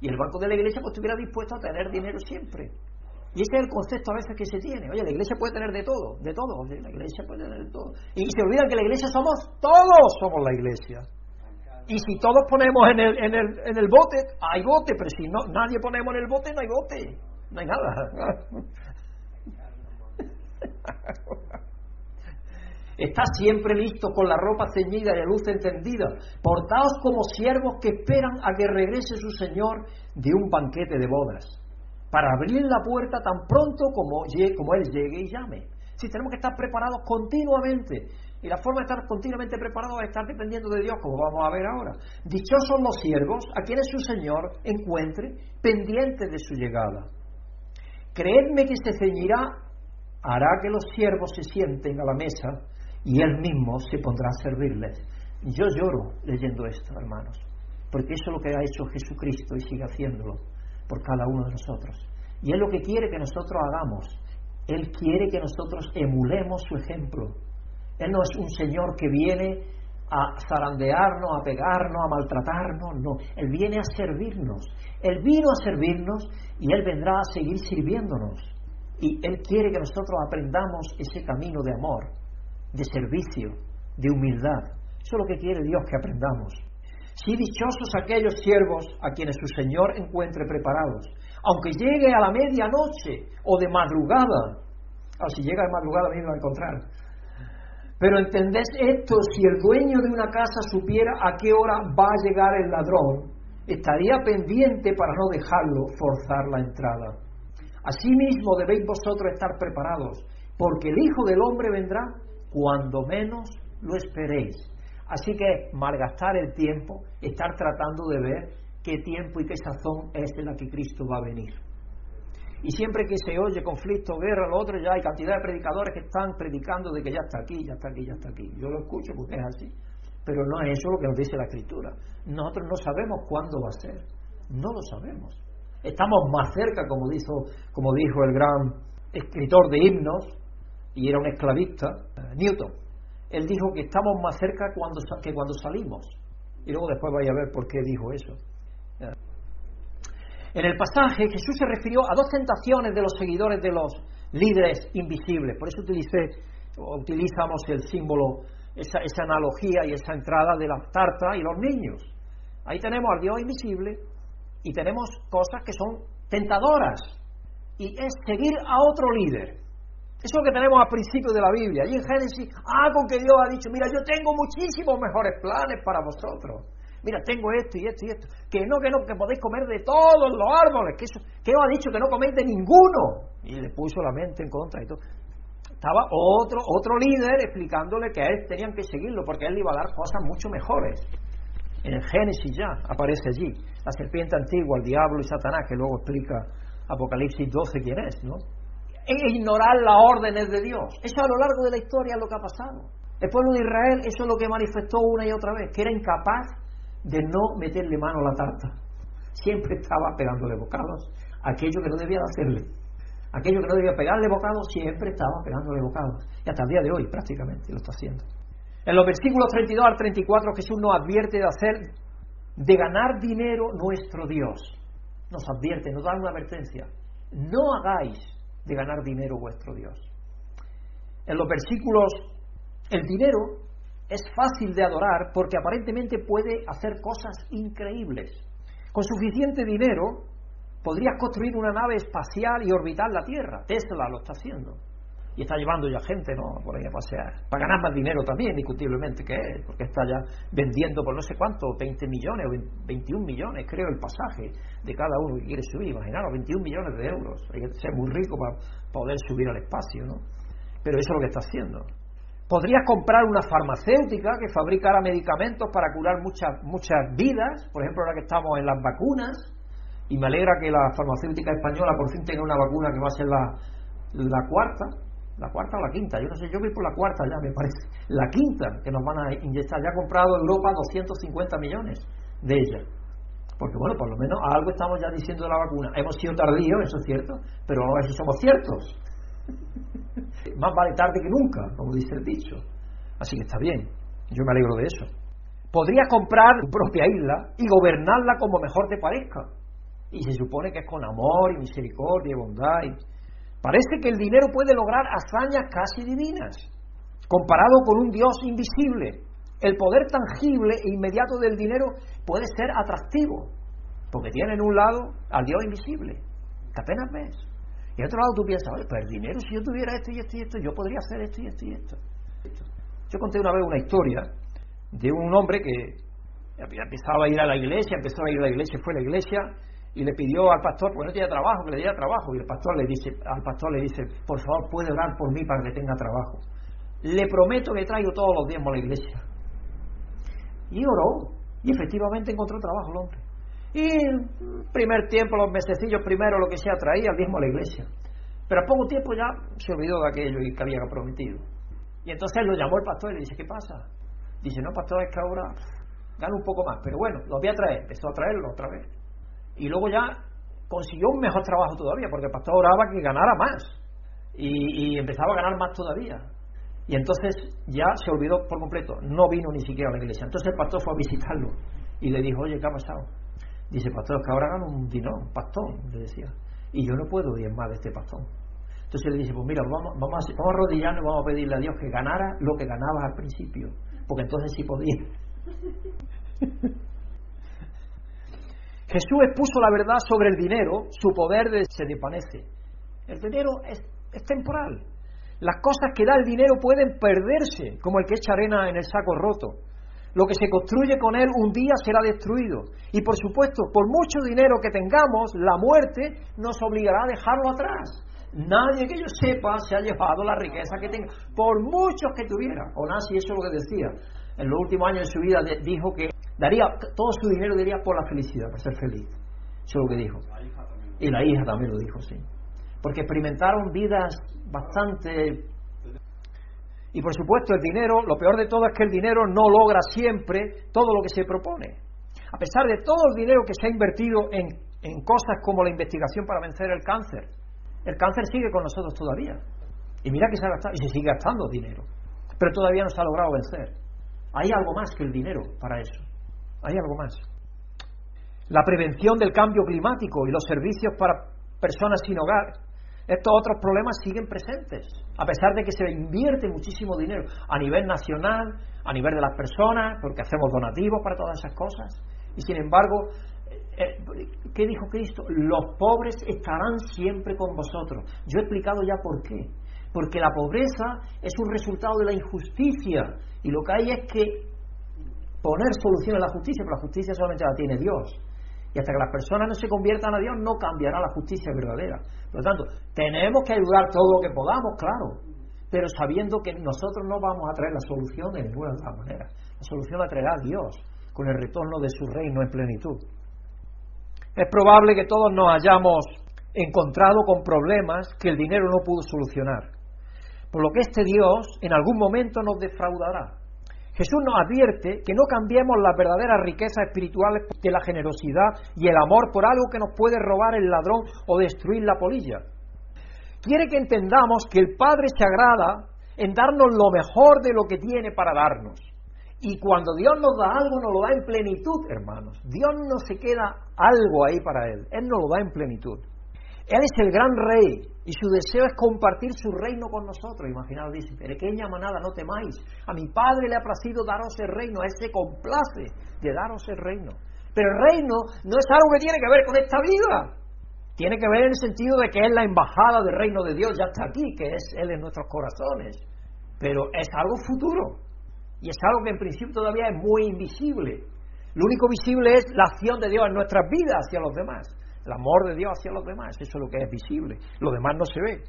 y el banco de la iglesia pues estuviera dispuesto a tener dinero siempre. Y ese es el concepto a veces que se tiene. Oye, la iglesia puede tener de todo, de todo. La iglesia puede tener de todo. Y se olvidan que la iglesia somos, todos somos la iglesia. Y si todos ponemos en el, en el, en el bote, hay bote, pero si no, nadie ponemos en el bote, no hay bote, no hay nada. Está siempre listo con la ropa ceñida y la luz encendida. Portaos como siervos que esperan a que regrese su Señor de un banquete de bodas, para abrir la puerta tan pronto como, como Él llegue y llame. Si tenemos que estar preparados continuamente. Y la forma de estar continuamente preparados es estar dependiendo de Dios, como vamos a ver ahora. Dichosos los siervos a quienes su Señor encuentre pendientes de su llegada. Creedme que se ceñirá, hará que los siervos se sienten a la mesa y Él mismo se pondrá a servirles. Yo lloro leyendo esto, hermanos, porque eso es lo que ha hecho Jesucristo y sigue haciéndolo por cada uno de nosotros. Y es lo que quiere que nosotros hagamos. Él quiere que nosotros emulemos su ejemplo. Él no es un Señor que viene a zarandearnos, a pegarnos, a maltratarnos, no. Él viene a servirnos. Él vino a servirnos y Él vendrá a seguir sirviéndonos. Y Él quiere que nosotros aprendamos ese camino de amor, de servicio, de humildad. Eso es lo que quiere Dios que aprendamos. Si dichosos aquellos siervos a quienes su Señor encuentre preparados, aunque llegue a la medianoche o de madrugada, o si llega de madrugada viene a encontrar. Pero entendés esto, si el dueño de una casa supiera a qué hora va a llegar el ladrón, estaría pendiente para no dejarlo forzar la entrada. Asimismo debéis vosotros estar preparados, porque el Hijo del Hombre vendrá cuando menos lo esperéis. Así que malgastar el tiempo, estar tratando de ver qué tiempo y qué sazón es en la que Cristo va a venir. Y siempre que se oye conflicto, guerra, lo otro, ya hay cantidad de predicadores que están predicando de que ya está aquí, ya está aquí, ya está aquí. Yo lo escucho porque es así. Pero no es eso lo que nos dice la Escritura. Nosotros no sabemos cuándo va a ser. No lo sabemos. Estamos más cerca, como dijo, como dijo el gran escritor de himnos, y era un esclavista, eh, Newton. Él dijo que estamos más cerca cuando, que cuando salimos. Y luego después vaya a ver por qué dijo eso. En el pasaje Jesús se refirió a dos tentaciones de los seguidores de los líderes invisibles. Por eso utilicé, utilizamos el símbolo, esa, esa analogía y esa entrada de la tarta y los niños. Ahí tenemos al Dios invisible y tenemos cosas que son tentadoras. Y es seguir a otro líder. Eso es lo que tenemos al principio de la Biblia. Y en Génesis, algo que Dios ha dicho, mira, yo tengo muchísimos mejores planes para vosotros. Mira, tengo esto y esto y esto. Que no, que no, que podéis comer de todos los árboles. Que, eso, que os ha dicho que no coméis de ninguno. Y le puso la mente en contra y todo. Estaba otro, otro líder explicándole que a él tenían que seguirlo porque él iba a dar cosas mucho mejores. En Génesis ya aparece allí la serpiente antigua, el diablo y Satanás, que luego explica Apocalipsis 12 quién es, ¿no? E ignorar las órdenes de Dios. Eso a lo largo de la historia es lo que ha pasado. El pueblo de Israel, eso es lo que manifestó una y otra vez, que era incapaz de no meterle mano a la tarta. Siempre estaba pegándole bocados a aquello que no debía de hacerle. Aquello que no debía pegarle bocados, siempre estaba pegándole bocados. Y hasta el día de hoy prácticamente lo está haciendo. En los versículos 32 al 34 Jesús nos advierte de hacer, de ganar dinero nuestro Dios. Nos advierte, nos da una advertencia. No hagáis de ganar dinero vuestro Dios. En los versículos, el dinero es fácil de adorar porque aparentemente puede hacer cosas increíbles. Con suficiente dinero podrías construir una nave espacial y orbitar la Tierra. Tesla lo está haciendo y está llevando ya gente ¿no? por ahí a pasear. Para ganar más dinero también, indiscutiblemente que es, porque está ya vendiendo por no sé cuánto, 20 millones o 21 millones, creo, el pasaje de cada uno que quiere subir. Imaginaros, 21 millones de euros. Hay que ser muy rico para poder subir al espacio, ¿no? Pero eso es lo que está haciendo. Podrías comprar una farmacéutica que fabricara medicamentos para curar muchas, muchas vidas, por ejemplo, ahora que estamos en las vacunas, y me alegra que la farmacéutica española por fin tenga una vacuna que va a ser la, la cuarta, la cuarta o la quinta, yo no sé, yo voy por la cuarta ya, me parece, la quinta que nos van a inyectar, ya ha comprado Europa 250 millones de ella. Porque bueno, por lo menos algo estamos ya diciendo de la vacuna. Hemos sido tardíos, eso es cierto, pero a ver si somos ciertos. Más vale tarde que nunca, como dice el dicho. Así que está bien, yo me alegro de eso. Podrías comprar tu propia isla y gobernarla como mejor te parezca. Y se supone que es con amor y misericordia y bondad. Y Parece que el dinero puede lograr hazañas casi divinas, comparado con un Dios invisible. El poder tangible e inmediato del dinero puede ser atractivo, porque tiene en un lado al Dios invisible, que apenas ves. Y en otro lado tú piensas, oye, pues el dinero, si yo tuviera esto y esto y esto, yo podría hacer esto y esto y esto. Yo conté una vez una historia de un hombre que empezaba a ir a la iglesia, empezó a ir a la iglesia, fue a la iglesia, y le pidió al pastor, porque no tenía trabajo, que le diera trabajo, y el pastor le dice, al pastor le dice, por favor, puede orar por mí para que tenga trabajo. Le prometo que traigo todos los días a la iglesia. Y oró, y efectivamente encontró trabajo el hombre. Y el primer tiempo, los mesecillos primero, lo que sea, traía al mismo a la iglesia. Pero a poco tiempo ya se olvidó de aquello y que había prometido. Y entonces lo llamó el pastor y le dice, ¿qué pasa? Dice, no, pastor, es que ahora gano un poco más. Pero bueno, lo voy a traer. Empezó a traerlo otra vez y luego ya consiguió un mejor trabajo todavía, porque el pastor oraba que ganara más y, empezaba a ganar más todavía. Y entonces ya se olvidó por completo, no vino ni siquiera a la iglesia. Entonces el pastor fue a visitarlo y le dijo, oye, ¿qué ha pasado? Dice, pastor, es que ahora gano un dinero, un pastón, le decía. Y yo no puedo más de este pastón. Entonces le dice, pues mira, vamos, vamos, a, vamos a arrodillarnos y vamos a pedirle a Dios que ganara lo que ganabas al principio, porque entonces sí podía. Jesús expuso la verdad sobre el dinero, su poder se desvanece. El dinero es, temporal. Las cosas que da el dinero pueden perderse, como el que echa arena en el saco roto. Lo que se construye con él un día será destruido. Y por supuesto, por mucho dinero que tengamos, la muerte nos obligará a dejarlo atrás. Nadie que yo sepa se ha llevado la riqueza que tenga, por muchos que tuviera. Onasi, eso es lo que decía. En los últimos años de su vida dijo que daría todo su dinero diría por la felicidad, por ser feliz. Eso es lo que dijo. Y la hija también lo dijo, sí. Porque experimentaron vidas bastante... Y por supuesto el dinero, lo peor de todo es que el dinero no logra siempre todo lo que se propone. A pesar de todo el dinero que se ha invertido en, en cosas como la investigación para vencer el cáncer, el cáncer sigue con nosotros todavía. Y mira que se ha gastado, y se sigue gastando dinero. Pero todavía no se ha logrado vencer. Hay algo más que el dinero para eso. Hay algo más. La prevención del cambio climático y los servicios para personas sin hogar. Estos otros problemas siguen presentes, a pesar de que se invierte muchísimo dinero a nivel nacional, a nivel de las personas, porque hacemos donativos para todas esas cosas. Y sin embargo, eh, eh, ¿qué dijo Cristo? Los pobres estarán siempre con vosotros. Yo he explicado ya por qué. porque la pobreza es un resultado de la injusticia y lo que hay es que poner solución a la justicia, pero la justicia solamente la tiene Dios. Y hasta que las personas no se conviertan a Dios, no cambiará la justicia verdadera. Por lo tanto, tenemos que ayudar todo lo que podamos, claro, pero sabiendo que nosotros no vamos a traer la solución de ninguna de las maneras. La solución la traerá Dios con el retorno de su reino en plenitud. Es probable que todos nos hayamos encontrado con problemas que el dinero no pudo solucionar. Por lo que este Dios en algún momento nos defraudará. Jesús nos advierte que no cambiemos las verdaderas riquezas espirituales de la generosidad y el amor por algo que nos puede robar el ladrón o destruir la polilla. Quiere que entendamos que el Padre se agrada en darnos lo mejor de lo que tiene para darnos. Y cuando Dios nos da algo, nos lo da en plenitud, hermanos. Dios no se queda algo ahí para Él, Él nos lo da en plenitud. Él es el gran rey y su deseo es compartir su reino con nosotros. Imaginaos, dice, pequeña manada, no temáis. A mi Padre le ha placido daros el reino, a Él se complace de daros el reino. Pero el reino no es algo que tiene que ver con esta vida. Tiene que ver en el sentido de que es la embajada del reino de Dios, ya está aquí, que es Él en nuestros corazones. Pero es algo futuro. Y es algo que en principio todavía es muy invisible. Lo único visible es la acción de Dios en nuestras vidas hacia los demás el amor de Dios hacia los demás, eso es lo que es visible, lo demás no se ve.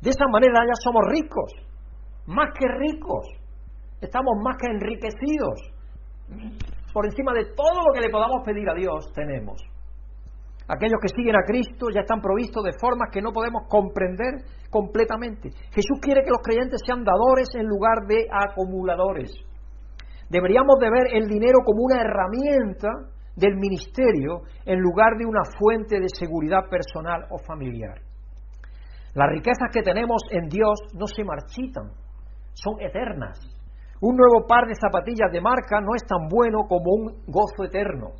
De esa manera ya somos ricos, más que ricos, estamos más que enriquecidos. Por encima de todo lo que le podamos pedir a Dios, tenemos. Aquellos que siguen a Cristo ya están provistos de formas que no podemos comprender completamente. Jesús quiere que los creyentes sean dadores en lugar de acumuladores. Deberíamos de ver el dinero como una herramienta del ministerio en lugar de una fuente de seguridad personal o familiar. Las riquezas que tenemos en Dios no se marchitan, son eternas. Un nuevo par de zapatillas de marca no es tan bueno como un gozo eterno.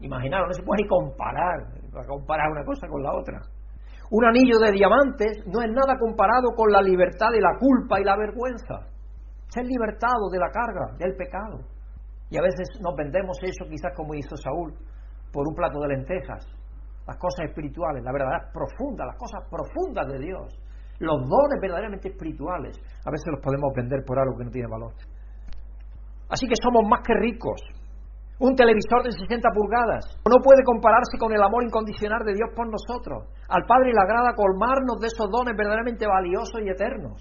Imaginaros, no se puede ni comparar, comparar una cosa con la otra. Un anillo de diamantes no es nada comparado con la libertad de la culpa y la vergüenza. Ser libertado de la carga, del pecado. Y a veces nos vendemos eso, quizás como hizo Saúl, por un plato de lentejas. Las cosas espirituales, la verdad profunda, las cosas profundas de Dios, los dones verdaderamente espirituales, a veces los podemos vender por algo que no tiene valor. Así que somos más que ricos. Un televisor de 60 pulgadas no puede compararse con el amor incondicional de Dios por nosotros. Al Padre le agrada colmarnos de esos dones verdaderamente valiosos y eternos.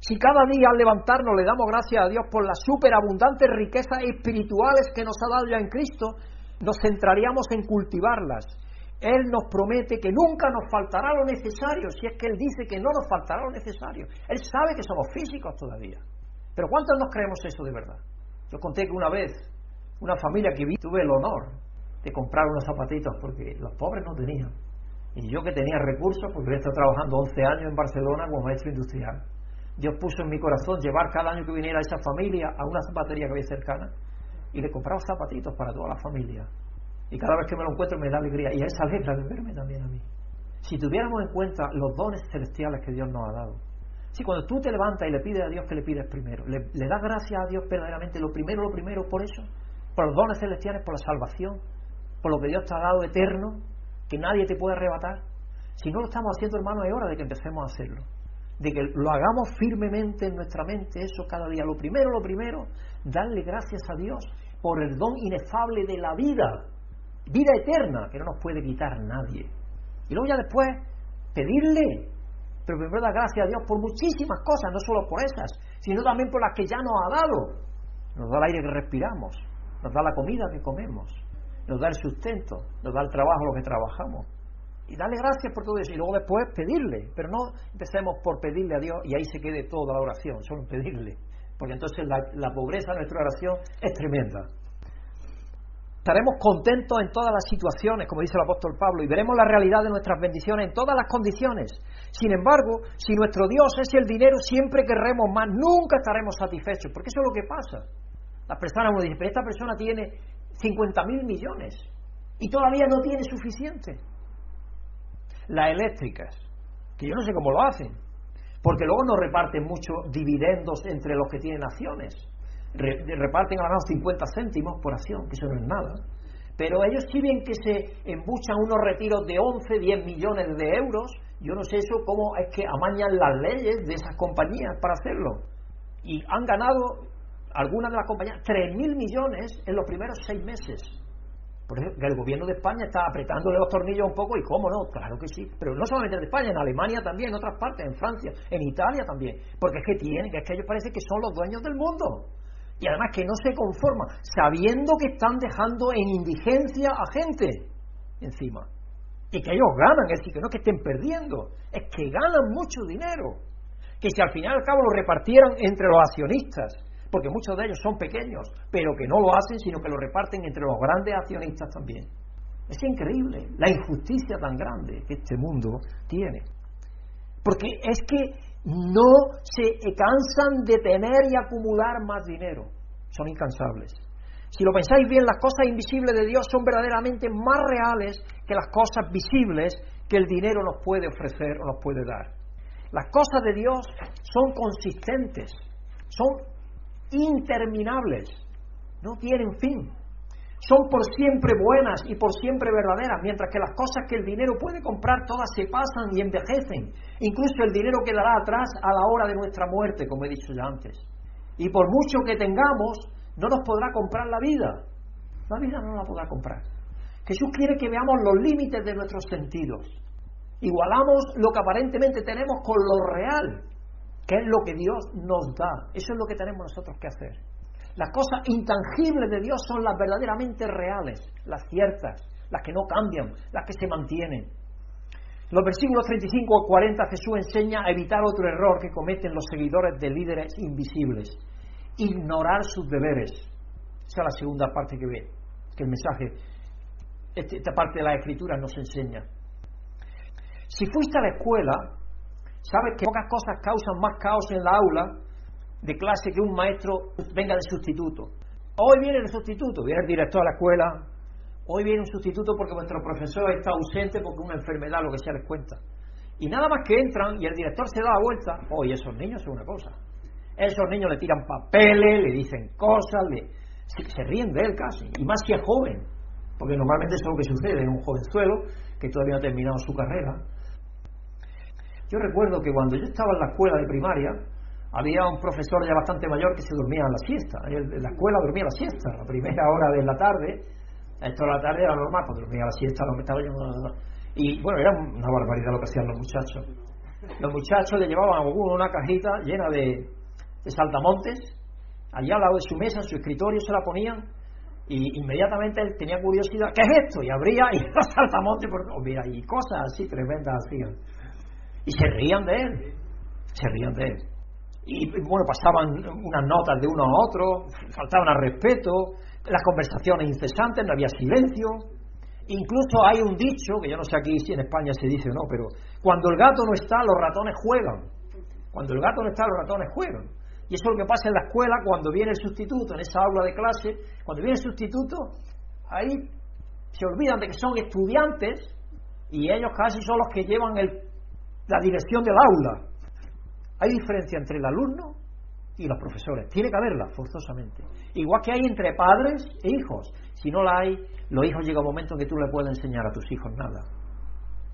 Si cada día al levantarnos le damos gracias a Dios por las superabundantes riquezas espirituales que nos ha dado ya en Cristo, nos centraríamos en cultivarlas. Él nos promete que nunca nos faltará lo necesario, si es que Él dice que no nos faltará lo necesario. Él sabe que somos físicos todavía. Pero ¿cuántos nos creemos eso de verdad? Yo conté que una vez, una familia que vi, tuve el honor de comprar unos zapatitos porque los pobres no tenían. Y yo que tenía recursos, porque he estado trabajando 11 años en Barcelona como maestro industrial, Dios puso en mi corazón llevar cada año que viniera a esa familia a una zapatería que había cercana y le compraba zapatitos para toda la familia. Y cada vez que me lo encuentro me da alegría y a esa alegra de verme también a mí. Si tuviéramos en cuenta los dones celestiales que Dios nos ha dado, si cuando tú te levantas y le pides a Dios que le pides primero, le, le das gracias a Dios verdaderamente, lo primero, lo primero, por eso, por los dones celestiales, por la salvación, por lo que Dios te ha dado eterno, que nadie te puede arrebatar. Si no lo estamos haciendo, hermano, es hora de que empecemos a hacerlo de que lo hagamos firmemente en nuestra mente, eso cada día. Lo primero, lo primero, darle gracias a Dios por el don inefable de la vida, vida eterna, que no nos puede quitar nadie. Y luego ya después, pedirle, pero primero dar gracias a Dios por muchísimas cosas, no solo por esas, sino también por las que ya nos ha dado. Nos da el aire que respiramos, nos da la comida que comemos, nos da el sustento, nos da el trabajo lo que trabajamos y darle gracias por todo eso y luego después pedirle, pero no empecemos por pedirle a Dios y ahí se quede toda la oración, solo pedirle, porque entonces la, pobreza de nuestra oración es tremenda. Estaremos contentos en todas las situaciones, como dice el apóstol Pablo, y veremos la realidad de nuestras bendiciones en todas las condiciones. Sin embargo, si nuestro Dios es el dinero, siempre querremos más, nunca estaremos satisfechos, porque eso es lo que pasa. Las personas me dicen, pero esta persona tiene 50 mil millones y todavía no tiene suficiente las eléctricas, que yo no sé cómo lo hacen, porque luego no reparten muchos dividendos entre los que tienen acciones. reparten a menos 50 céntimos por acción, que eso no es nada. Pero ellos sí ven que se embuchan unos retiros de 11, 10 millones de euros Yo no sé eso cómo es que amañan las leyes de esas compañías para hacerlo. Y han ganado algunas de las compañías 3.000 millones en los primeros seis meses. Por ejemplo, el gobierno de España está apretándole los tornillos un poco y cómo no, claro que sí. Pero no solamente en España, en Alemania también, en otras partes, en Francia, en Italia también. Porque es que tienen, es que ellos parece que son los dueños del mundo. Y además que no se conforman, sabiendo que están dejando en indigencia a gente encima. Y que ellos ganan, es decir, que no es que estén perdiendo, es que ganan mucho dinero. Que si al final y al cabo lo repartieran entre los accionistas, porque muchos de ellos son pequeños, pero que no lo hacen, sino que lo reparten entre los grandes accionistas también. Es increíble la injusticia tan grande que este mundo tiene. Porque es que no se cansan de tener y acumular más dinero. Son incansables. Si lo pensáis bien, las cosas invisibles de Dios son verdaderamente más reales que las cosas visibles que el dinero nos puede ofrecer o nos puede dar. Las cosas de Dios son consistentes, son interminables, no tienen fin. Son por siempre buenas y por siempre verdaderas, mientras que las cosas que el dinero puede comprar todas se pasan y envejecen. Incluso el dinero quedará atrás a la hora de nuestra muerte, como he dicho ya antes. Y por mucho que tengamos, no nos podrá comprar la vida. La vida no la podrá comprar. Jesús quiere que veamos los límites de nuestros sentidos. Igualamos lo que aparentemente tenemos con lo real, que es lo que Dios nos da. Eso es lo que tenemos nosotros que hacer. Las cosas intangibles de Dios son las verdaderamente reales, las ciertas, las que no cambian, las que se mantienen. En los versículos 35 a 40 Jesús enseña a evitar otro error que cometen los seguidores de líderes invisibles, ignorar sus deberes. Esa es la segunda parte que ve, que el mensaje, este, esta parte de la escritura nos enseña. Si fuiste a la escuela, sabes que pocas cosas causan más caos en la aula de clase que un maestro venga de sustituto. Hoy viene el sustituto, viene el director de la escuela, hoy viene un sustituto porque vuestro profesor está ausente porque una enfermedad, lo que sea, les cuenta. Y nada más que entran y el director se da la vuelta, hoy esos niños son una cosa. Esos niños le tiran papeles, le dicen cosas, le, se, ríen de él casi, y más si es joven, porque normalmente eso es lo que sucede en un jovenzuelo que todavía no ha terminado su carrera. Yo recuerdo que cuando yo estaba en la escuela de primaria, había un profesor ya bastante mayor que se dormía en la siesta. En la escuela dormía la siesta, la primera hora de la tarde. Esto de la tarde era normal, porque dormía la siesta, lo estaba. Y bueno, era una barbaridad lo que hacían los muchachos. Los muchachos le llevaban a alguno una cajita llena de, saltamontes, allá al lado de su mesa, su escritorio, se la ponían y inmediatamente él tenía curiosidad, ¿qué es esto? Y abría y los saltamontes, por, oh, mira, y cosas así tremendas hacían. Y se rían de él, se rían de él y bueno, pasaban unas notas de uno a otro, faltaban al respeto, las conversaciones incesantes, no había silencio. Incluso hay un dicho, que yo no sé aquí si en España se dice o no, pero cuando el gato no está, los ratones juegan. Cuando el gato no está, los ratones juegan. Y eso es lo que pasa en la escuela cuando viene el sustituto, en esa aula de clase, cuando viene el sustituto, ahí se olvidan de que son estudiantes y ellos casi son los que llevan la dirección del aula. Hay diferencia entre el alumno y los profesores. Tiene que haberla, forzosamente. Igual que hay entre padres e hijos. Si no la hay, los hijos llega un momento en que tú le puedes enseñar a tus hijos nada.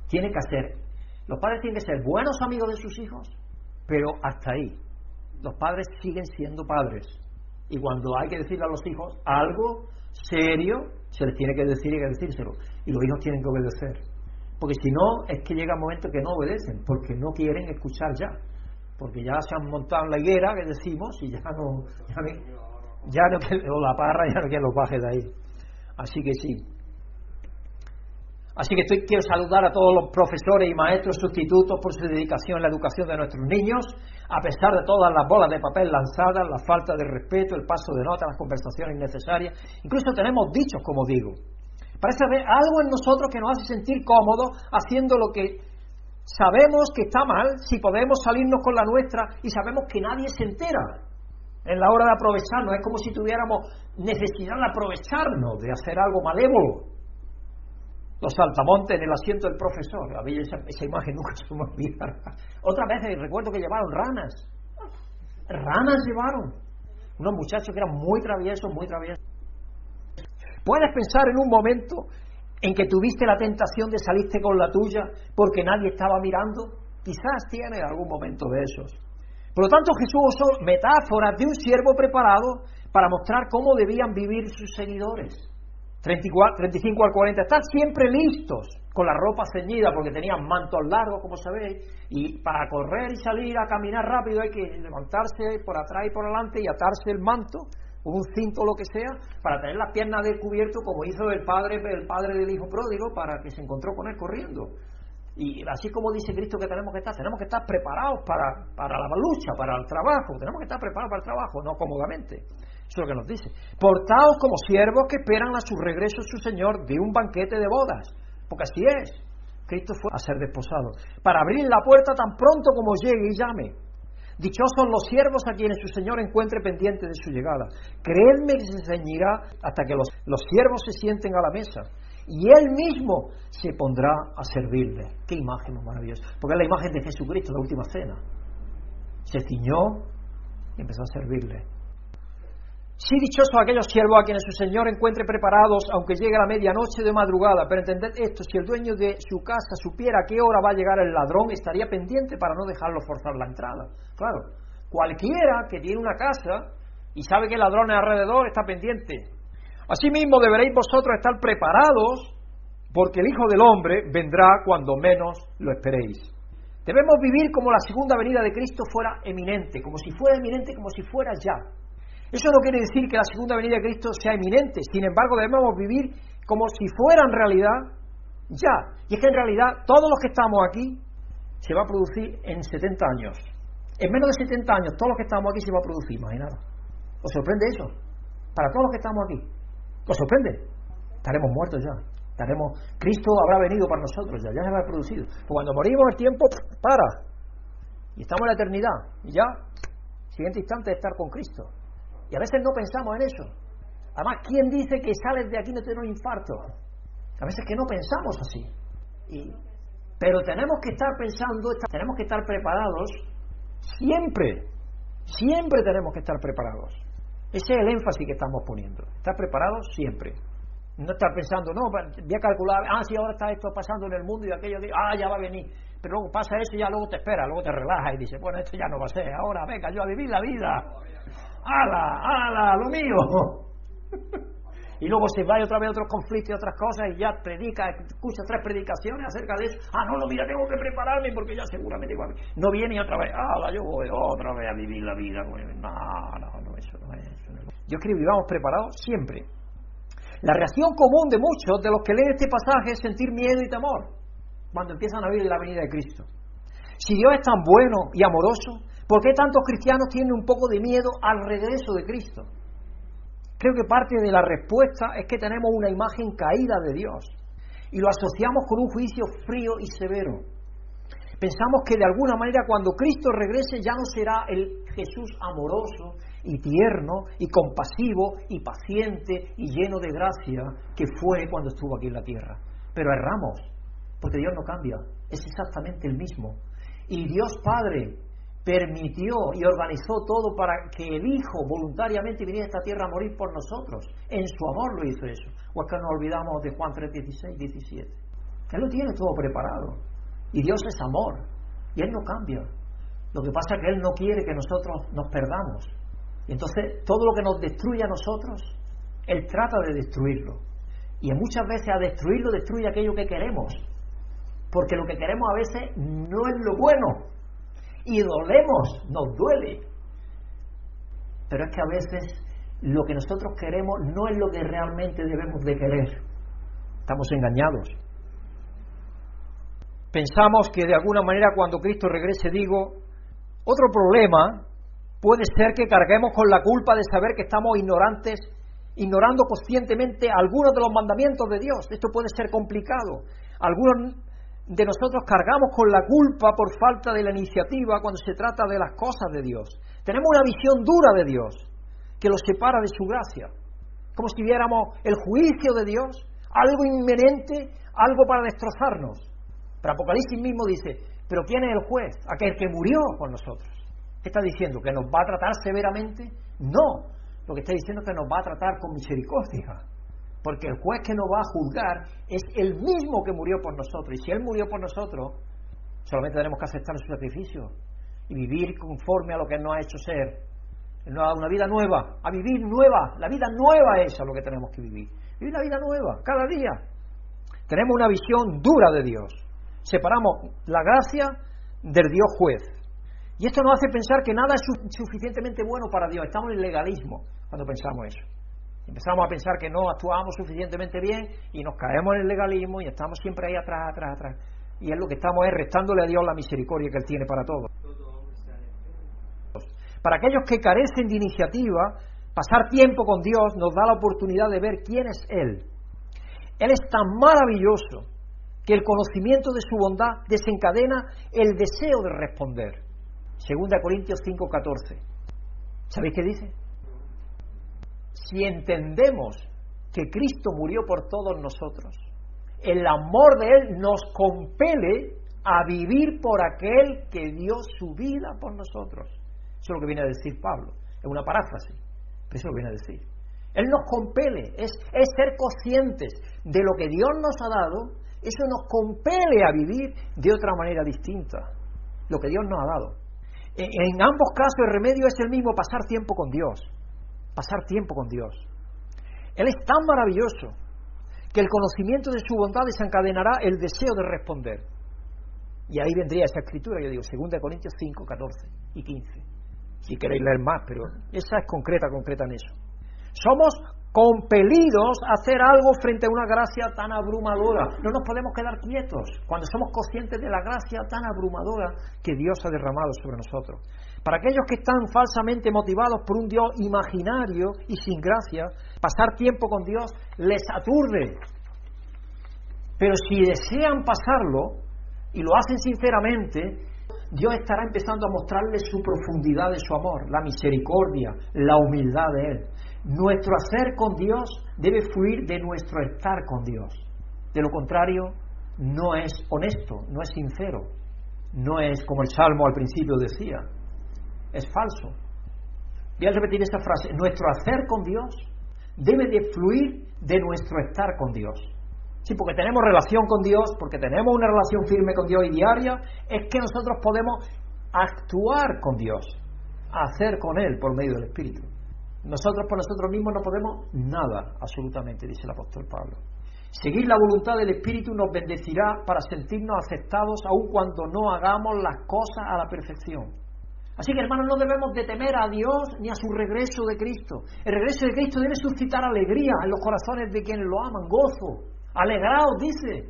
Tiene que hacer. Los padres tienen que ser buenos amigos de sus hijos, pero hasta ahí. Los padres siguen siendo padres. Y cuando hay que decirle a los hijos algo serio, se les tiene que decir y que decírselo. Y los hijos tienen que obedecer. Porque si no, es que llega un momento que no obedecen, porque no quieren escuchar ya porque ya se han montado en la higuera, que decimos, y ya no, ya no, o la parra, ya no quieren los bajes de ahí. Así que sí. Así que estoy, quiero saludar a todos los profesores y maestros sustitutos por su dedicación en la educación de nuestros niños, a pesar de todas las bolas de papel lanzadas, la falta de respeto, el paso de nota, las conversaciones innecesarias. Incluso tenemos dichos, como digo. Parece haber algo en nosotros que nos hace sentir cómodos haciendo lo que Sabemos que está mal si podemos salirnos con la nuestra y sabemos que nadie se entera en la hora de aprovecharnos. Es como si tuviéramos necesidad de aprovecharnos, de hacer algo malévolo. Los saltamontes en el asiento del profesor. A esa, esa imagen nunca se me olvidará. Otra vez recuerdo que llevaron ranas. Ranas llevaron. Unos muchachos que eran muy traviesos, muy traviesos. Puedes pensar en un momento en que tuviste la tentación de salirte con la tuya porque nadie estaba mirando? Quizás tienes algún momento de esos. Por lo tanto, Jesús usó metáforas de un siervo preparado para mostrar cómo debían vivir sus seguidores. 35 al 40, estar siempre listos con la ropa ceñida porque tenían mantos largos, como sabéis, y para correr y salir a caminar rápido hay que levantarse por atrás y por adelante y atarse el manto un cinto o lo que sea, para tener las piernas descubiertas como hizo el padre, el padre del hijo pródigo, para que se encontró con él corriendo. Y así como dice Cristo que tenemos que estar, tenemos que estar preparados para, para la lucha, para el trabajo, tenemos que estar preparados para el trabajo, no cómodamente. Eso es lo que nos dice. Portaos como siervos que esperan a su regreso su Señor de un banquete de bodas, porque así es. Cristo fue a ser desposado, para abrir la puerta tan pronto como llegue y llame. Dichosos los siervos a quienes su Señor encuentre pendiente de su llegada. Creedme que se ceñirá hasta que los, los siervos se sienten a la mesa. Y Él mismo se pondrá a servirle. Qué imagen maravillosa. Porque es la imagen de Jesucristo, la última cena. Se ciñó y empezó a servirle. Sí, dichosos aquellos siervos a quienes su Señor encuentre preparados, aunque llegue a la medianoche de madrugada. Pero entended esto, si el dueño de su casa supiera a qué hora va a llegar el ladrón, estaría pendiente para no dejarlo forzar la entrada. Claro, cualquiera que tiene una casa y sabe que el ladrón alrededor, está pendiente. Asimismo, deberéis vosotros estar preparados, porque el Hijo del Hombre vendrá cuando menos lo esperéis. Debemos vivir como la segunda venida de Cristo fuera eminente, como si fuera eminente, como si fuera ya. Eso no quiere decir que la segunda venida de Cristo sea inminente, sin embargo debemos vivir como si fuera en realidad ya. Y es que en realidad todos los que estamos aquí se va a producir en 70 años. En menos de 70 años todos los que estamos aquí se va a producir, imaginaos. ¿Os sorprende eso? Para todos los que estamos aquí. ¿Os sorprende? Estaremos muertos ya. Estaremos, Cristo habrá venido para nosotros ya, ya se habrá producido. Pues cuando morimos el tiempo para. Y estamos en la eternidad. Y ya, siguiente instante es estar con Cristo. Y a veces no pensamos en eso. Además, ¿quién dice que sales de aquí no tiene un infarto? A veces que no pensamos así. Y, pero tenemos que estar pensando, tenemos que estar preparados siempre. Siempre tenemos que estar preparados. Ese es el énfasis que estamos poniendo. Estar preparados siempre. No estar pensando, no, voy a calcular, ah, si ahora está esto pasando en el mundo y aquello, ah, ya va a venir. Pero luego pasa eso y ya luego te espera, luego te relajas y dices, bueno, esto ya no va a ser, ahora venga yo a vivir la vida ala, ala, lo mío. y luego se va otra vez a otros conflictos y otras cosas y ya predica, escucha tres predicaciones acerca de eso. Ah, no, no, mira, tengo que prepararme porque ya seguramente igual. No viene y otra vez, ala, yo voy otra vez a vivir la vida. No, no, no, eso no es. Eso no. Yo creo que vivamos preparados siempre. La reacción común de muchos de los que leen este pasaje es sentir miedo y temor cuando empiezan a vivir la venida de Cristo. Si Dios es tan bueno y amoroso, ¿Por qué tantos cristianos tienen un poco de miedo al regreso de Cristo? Creo que parte de la respuesta es que tenemos una imagen caída de Dios y lo asociamos con un juicio frío y severo. Pensamos que de alguna manera cuando Cristo regrese ya no será el Jesús amoroso y tierno y compasivo y paciente y lleno de gracia que fue cuando estuvo aquí en la tierra. Pero erramos, porque Dios no cambia, es exactamente el mismo. Y Dios Padre permitió y organizó todo para que el Hijo voluntariamente viniera a esta tierra a morir por nosotros. En su amor lo hizo eso. O es que nos olvidamos de Juan 3, 16, 17. Él lo tiene todo preparado. Y Dios es amor. Y Él no cambia. Lo que pasa es que Él no quiere que nosotros nos perdamos. Y entonces todo lo que nos destruye a nosotros, Él trata de destruirlo. Y muchas veces a destruirlo destruye aquello que queremos. Porque lo que queremos a veces no es lo bueno, y dolemos, nos duele. Pero es que a veces lo que nosotros queremos no es lo que realmente debemos de querer. Estamos engañados. Pensamos que de alguna manera cuando Cristo regrese, digo, otro problema puede ser que carguemos con la culpa de saber que estamos ignorantes, ignorando conscientemente algunos de los mandamientos de Dios. Esto puede ser complicado. Algunos de nosotros cargamos con la culpa por falta de la iniciativa cuando se trata de las cosas de Dios. Tenemos una visión dura de Dios que los separa de su gracia, como si viéramos el juicio de Dios, algo inminente, algo para destrozarnos. Pero Apocalipsis mismo dice, pero ¿quién es el juez? Aquel que murió por nosotros. ¿Qué está diciendo? ¿Que nos va a tratar severamente? No, lo que está diciendo es que nos va a tratar con misericordia porque el juez que nos va a juzgar es el mismo que murió por nosotros. Y si Él murió por nosotros, solamente tenemos que aceptar su sacrificio y vivir conforme a lo que nos ha hecho ser. Él nos ha dado una vida nueva, a vivir nueva. La vida nueva es lo que tenemos que vivir. Vivir una vida nueva, cada día. Tenemos una visión dura de Dios. Separamos la gracia del Dios juez. Y esto nos hace pensar que nada es suficientemente bueno para Dios. Estamos en el legalismo cuando pensamos eso. Empezamos a pensar que no actuamos suficientemente bien y nos caemos en el legalismo y estamos siempre ahí atrás, atrás, atrás. Y es lo que estamos es restándole a Dios la misericordia que Él tiene para todos. Para aquellos que carecen de iniciativa, pasar tiempo con Dios nos da la oportunidad de ver quién es Él. Él es tan maravilloso que el conocimiento de su bondad desencadena el deseo de responder. Segunda Corintios 5:14. ¿Sabéis qué dice? Si entendemos que Cristo murió por todos nosotros, el amor de Él nos compele a vivir por aquel que dio su vida por nosotros. Eso es lo que viene a decir Pablo. Es una paráfrasis, pero eso lo viene a decir. Él nos compele, es, es ser conscientes de lo que Dios nos ha dado, eso nos compele a vivir de otra manera distinta, lo que Dios nos ha dado. En, ambos casos el remedio es el mismo, pasar tiempo con Dios, pasar tiempo con Dios. Él es tan maravilloso que el conocimiento de su bondad desencadenará el deseo de responder. Y ahí vendría esa escritura, yo digo, 2 Corintios 5, 14 y 15. Si queréis leer más, pero esa es concreta, concreta en eso. Somos compelidos a hacer algo frente a una gracia tan abrumadora. No nos podemos quedar quietos cuando somos conscientes de la gracia tan abrumadora que Dios ha derramado sobre nosotros. Para aquellos que están falsamente motivados por un Dios imaginario y sin gracia, pasar tiempo con Dios les aturde. Pero si desean pasarlo y lo hacen sinceramente, Dios estará empezando a mostrarles su profundidad de su amor, la misericordia, la humildad de Él. Nuestro hacer con Dios debe fluir de nuestro estar con Dios. De lo contrario, no es honesto, no es sincero, no es como el Salmo al principio decía, es falso. Voy a repetir esta frase, nuestro hacer con Dios debe de fluir de nuestro estar con Dios. Sí, porque tenemos relación con Dios, porque tenemos una relación firme con Dios y diaria, es que nosotros podemos actuar con Dios, hacer con Él por medio del Espíritu. Nosotros por nosotros mismos no podemos nada, absolutamente, dice el apóstol Pablo. Seguir la voluntad del Espíritu nos bendecirá para sentirnos aceptados aun cuando no hagamos las cosas a la perfección. Así que hermanos, no debemos de temer a Dios ni a su regreso de Cristo. El regreso de Cristo debe suscitar alegría en los corazones de quienes lo aman, gozo. Alegraos, dice.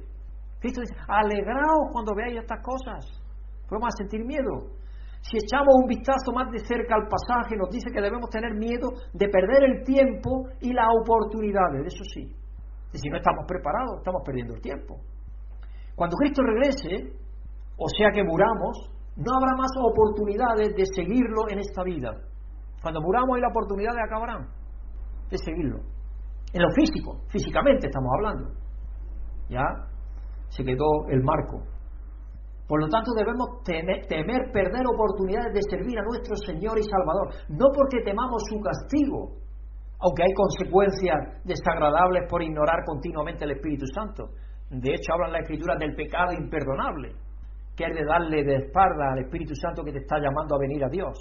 Cristo dice, alegraos cuando veáis estas cosas. Podemos a sentir miedo. Si echamos un vistazo más de cerca al pasaje, nos dice que debemos tener miedo de perder el tiempo y las oportunidades, eso sí. Y si no estamos preparados, estamos perdiendo el tiempo. Cuando Cristo regrese, o sea que muramos, no habrá más oportunidades de seguirlo en esta vida. Cuando muramos hay la oportunidad de acabarán de seguirlo. En lo físico, físicamente estamos hablando. Ya se quedó el marco. Por lo tanto, debemos temer, perder oportunidades de servir a nuestro Señor y Salvador, no porque temamos su castigo, aunque hay consecuencias desagradables por ignorar continuamente el Espíritu Santo. De hecho, hablan la Escritura del pecado imperdonable, que es de darle de espalda al Espíritu Santo que te está llamando a venir a Dios.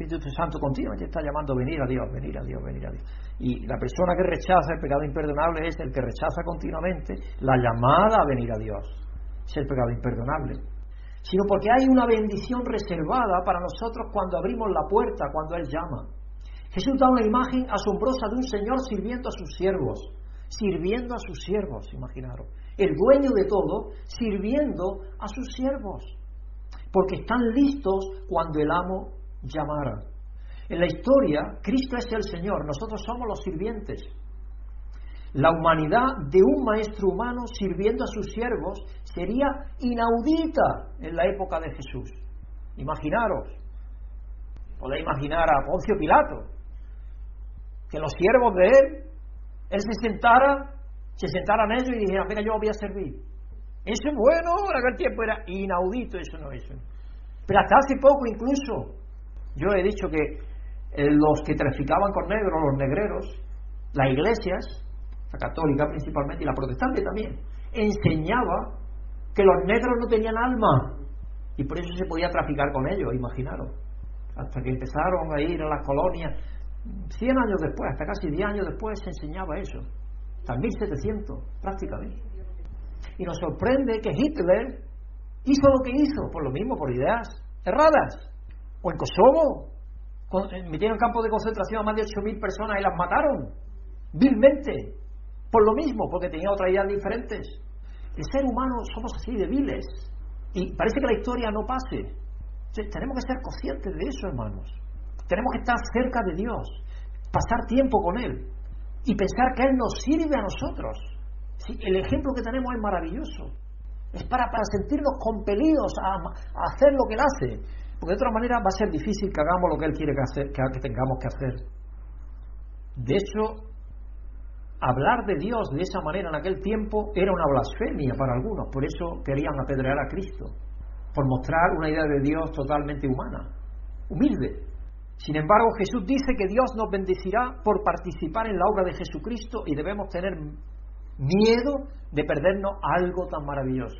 El Espíritu Santo continuamente está llamando a venir a Dios, venir a Dios, venir a Dios. Y la persona que rechaza el pecado imperdonable es el que rechaza continuamente la llamada a venir a Dios. Es el pecado imperdonable sino porque hay una bendición reservada para nosotros cuando abrimos la puerta, cuando Él llama. Jesús da una imagen asombrosa de un Señor sirviendo a sus siervos, sirviendo a sus siervos, imaginaros. El dueño de todo, sirviendo a sus siervos, porque están listos cuando el amo llamara. En la historia, Cristo es el Señor, nosotros somos los sirvientes. La humanidad de un maestro humano sirviendo a sus siervos sería inaudita en la época de Jesús. Imaginaros, podéis imaginar a Poncio Pilato, que los siervos de él, él se sentara, se sentaran ellos y dijeran, venga, yo voy a servir. Eso es bueno, en aquel tiempo era inaudito, eso no es. Pero hasta hace poco incluso, yo he dicho que eh, los que traficaban con negros, los negreros, las iglesias, la católica principalmente y la protestante también, enseñaba que los negros no tenían alma y por eso se podía traficar con ellos, imaginaros. Hasta que empezaron a ir a las colonias, 100 años después, hasta casi 10 años después se enseñaba eso, hasta 1700 prácticamente. Y nos sorprende que Hitler hizo lo que hizo, por lo mismo, por ideas erradas. O en Kosovo, eh, metieron en campo de concentración a más de 8.000 personas y las mataron, vilmente, por lo mismo, porque tenían otras ideas diferentes. El ser humano somos así de viles. Y parece que la historia no pase. tenemos que ser conscientes de eso, hermanos. Tenemos que estar cerca de Dios, pasar tiempo con Él y pensar que Él nos sirve a nosotros. el ejemplo que tenemos es maravilloso. Es para, para sentirnos compelidos a, hacer lo que Él hace. Porque de otra manera va a ser difícil que hagamos lo que Él quiere que, hacer, que tengamos que hacer. De hecho, hablar de Dios de esa manera en aquel tiempo era una blasfemia para algunos. Por eso querían apedrear a Cristo. Por mostrar una idea de Dios totalmente humana, humilde. Sin embargo, Jesús dice que Dios nos bendecirá por participar en la obra de Jesucristo y debemos tener miedo de perdernos algo tan maravilloso.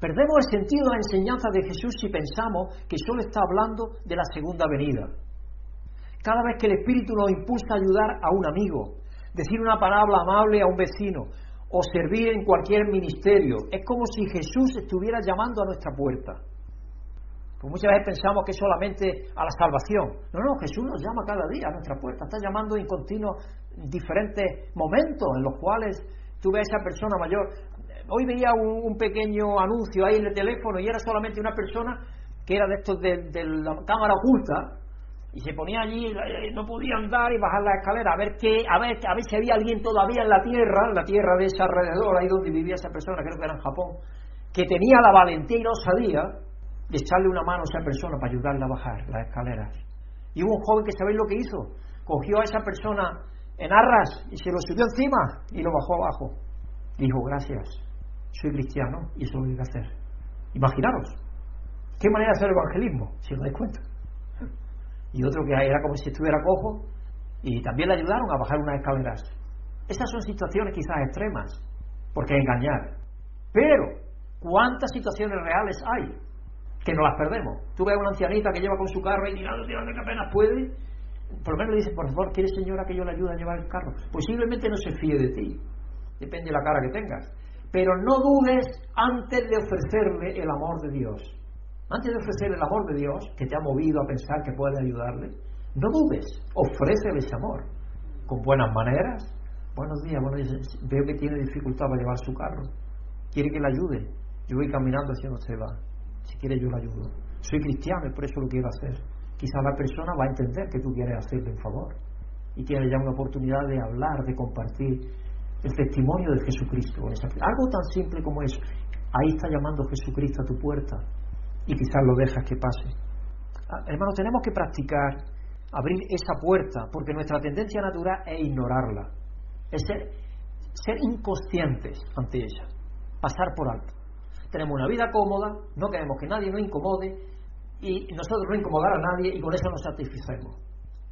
Perdemos el sentido de la enseñanza de Jesús si pensamos que solo está hablando de la segunda venida. Cada vez que el Espíritu nos impulsa a ayudar a un amigo, decir una palabra amable a un vecino o servir en cualquier ministerio, es como si Jesús estuviera llamando a nuestra puerta. Pues muchas veces pensamos que es solamente a la salvación. No, no, Jesús nos llama cada día a nuestra puerta. Está llamando en continuos diferentes momentos en los cuales tú ves a esa persona mayor. Hoy veía un, pequeño anuncio ahí en el teléfono y era solamente una persona que era de estos de, la cámara oculta y se ponía allí, eh, no podía andar y bajar la escalera a ver qué, a ver, a ver si había alguien todavía en la tierra, en la tierra de ese alrededor, ahí donde vivía esa persona, creo que era en Japón, que tenía la valentía y no sabía de echarle una mano a esa persona para ayudarla a bajar las escaleras. Y hubo un joven que sabéis lo que hizo, cogió a esa persona en arras y se lo subió encima y lo bajó abajo. Dijo, gracias, soy cristiano y eso lo voy a hacer. Imaginaros, qué manera de hacer evangelismo, si os dais cuenta. Y otro que era como si estuviera cojo y también le ayudaron a bajar unas escaleras. Esas son situaciones quizás extremas, porque engañar. Pero, ¿cuántas situaciones reales hay que no las perdemos. Tú ves a una ancianita que lleva con su carro y tirando, tirando que apenas puede, por lo menos le dices, por favor, ¿quiere señora que yo le ayude a llevar el carro? Posiblemente no se fíe de ti, depende de la cara que tengas. Pero no dudes antes de ofrecerle el amor de Dios. Antes de ofrecerle el amor de Dios, que te ha movido a pensar que puede ayudarle, no dudes, ofrécele ese amor. Con buenas maneras. Buenos días, bueno, veo que tiene dificultad para llevar su carro. Quiere que le ayude. Yo voy caminando hacia donde se va. Si quiere yo le ayudo. Soy cristiano y por eso lo quiero hacer. Quizá la persona va a entender que tú quieres hacerle un favor. Y tiene ya una oportunidad de hablar, de compartir el testimonio de Jesucristo. Algo tan simple como eso. Ahí está llamando Jesucristo a tu puerta y quizás lo dejas que pase. Ah, hermanos, tenemos que practicar abrir esa puerta porque nuestra tendencia natural es ignorarla, es ser, ser inconscientes ante ella, pasar por alto tenemos una vida cómoda, no queremos que nadie nos incomode y nosotros no incomodar a nadie y con eso nos satisfacemos.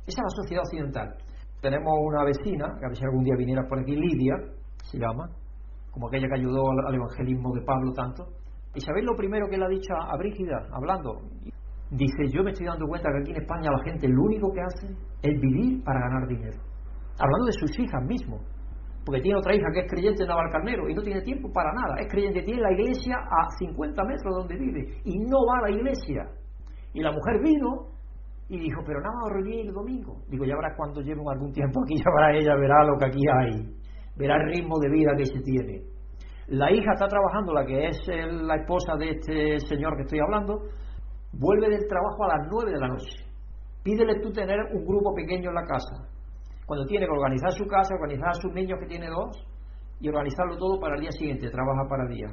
Esa es la sociedad occidental. Tenemos una vecina, que a ver si algún día viniera por aquí, Lidia, se llama, como aquella que ayudó al, evangelismo de Pablo tanto. ¿Y sabéis lo primero que le ha dicho a Brígida, hablando? Dice, yo me estoy dando cuenta que aquí en España la gente lo único que hace es vivir para ganar dinero. Hablando de sus hijas mismo porque tiene otra hija que es creyente en Navalcarnero y no tiene tiempo para nada. Es creyente, tiene la iglesia a 50 metros donde vive y no va a la iglesia. Y la mujer vino y dijo, pero nada más reunir el domingo. Digo, ya verás cuando lleve algún tiempo aquí, ya verá ella, verá lo que aquí hay, verá el ritmo de vida que se tiene. La hija está trabajando, la que es la esposa de este señor que estoy hablando, vuelve del trabajo a las 9 de la noche. Pídele tú tener un grupo pequeño en la casa cuando tiene que organizar su casa, organizar a sus niños que tiene dos y organizarlo todo para el día siguiente, trabaja para el día.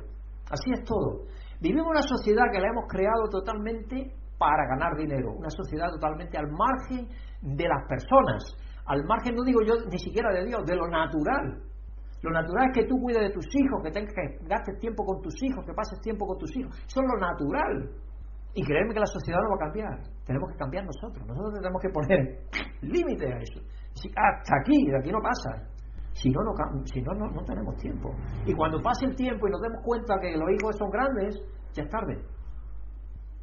Así es todo. Vivimos una sociedad que la hemos creado totalmente para ganar dinero, una sociedad totalmente al margen de las personas, al margen, no digo yo ni siquiera de Dios, de lo natural. Lo natural es que tú cuides de tus hijos, que tengas que gastes tiempo con tus hijos, que pases tiempo con tus hijos. Eso es lo natural. Y créeme que la sociedad no va a cambiar. Tenemos que cambiar nosotros. Nosotros tenemos que poner límite a eso. Hasta aquí, de aquí no pasa. Si no, no, si no, no, tenemos tiempo. Y cuando pase el tiempo y nos demos cuenta que los hijos son grandes, ya es tarde.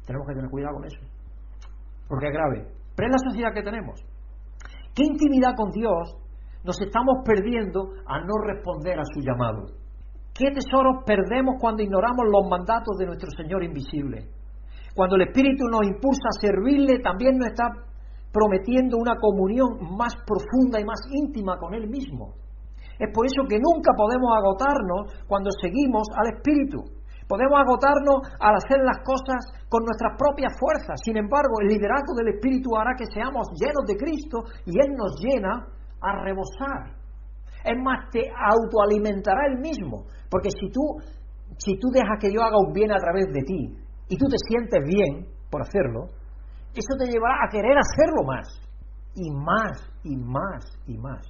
Tenemos que tener cuidado con eso. Porque es grave. Pero es la sociedad que tenemos. ¿Qué intimidad con Dios nos estamos perdiendo a no responder a su llamado? ¿Qué tesoros perdemos cuando ignoramos los mandatos de nuestro Señor invisible? Cuando el Espíritu nos impulsa a servirle, también nos está prometiendo una comunión más profunda y más íntima con Él mismo. Es por eso que nunca podemos agotarnos cuando seguimos al Espíritu. Podemos agotarnos al hacer las cosas con nuestras propias fuerzas. Sin embargo, el liderazgo del Espíritu hará que seamos llenos de Cristo y Él nos llena a rebosar. Es más, te autoalimentará Él mismo. Porque si tú, si tú dejas que yo haga un bien a través de ti y tú te sientes bien por hacerlo, eso te llevará a querer hacerlo más. Y más, y más, y más.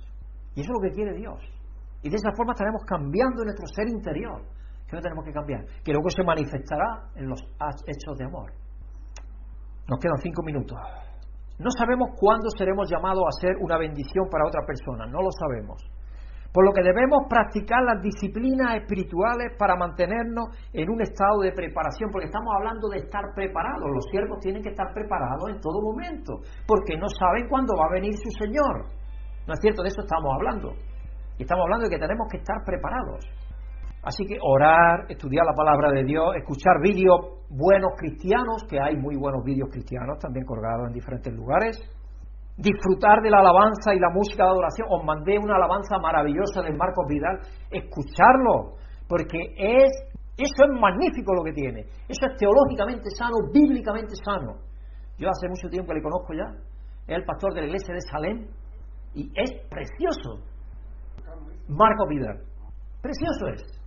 Y eso es lo que quiere Dios. Y de esa forma estaremos cambiando nuestro ser interior, que no tenemos que cambiar, que luego se manifestará en los hechos de amor. Nos quedan cinco minutos. No sabemos cuándo seremos llamados a ser una bendición para otra persona, no lo sabemos. Por lo que debemos practicar las disciplinas espirituales para mantenernos en un estado de preparación, porque estamos hablando de estar preparados. Los siervos tienen que estar preparados en todo momento, porque no saben cuándo va a venir su Señor. ¿No es cierto? De eso estamos hablando. Y estamos hablando de que tenemos que estar preparados. Así que orar, estudiar la palabra de Dios, escuchar vídeos buenos cristianos, que hay muy buenos vídeos cristianos también colgados en diferentes lugares. Disfrutar de la alabanza y la música de adoración. Os mandé una alabanza maravillosa de Marcos Vidal. Escucharlo, porque es eso es magnífico lo que tiene. Eso es teológicamente sano, bíblicamente sano. Yo hace mucho tiempo que le conozco ya. Es el pastor de la iglesia de Salem y es precioso. Marco Vidal. Precioso es.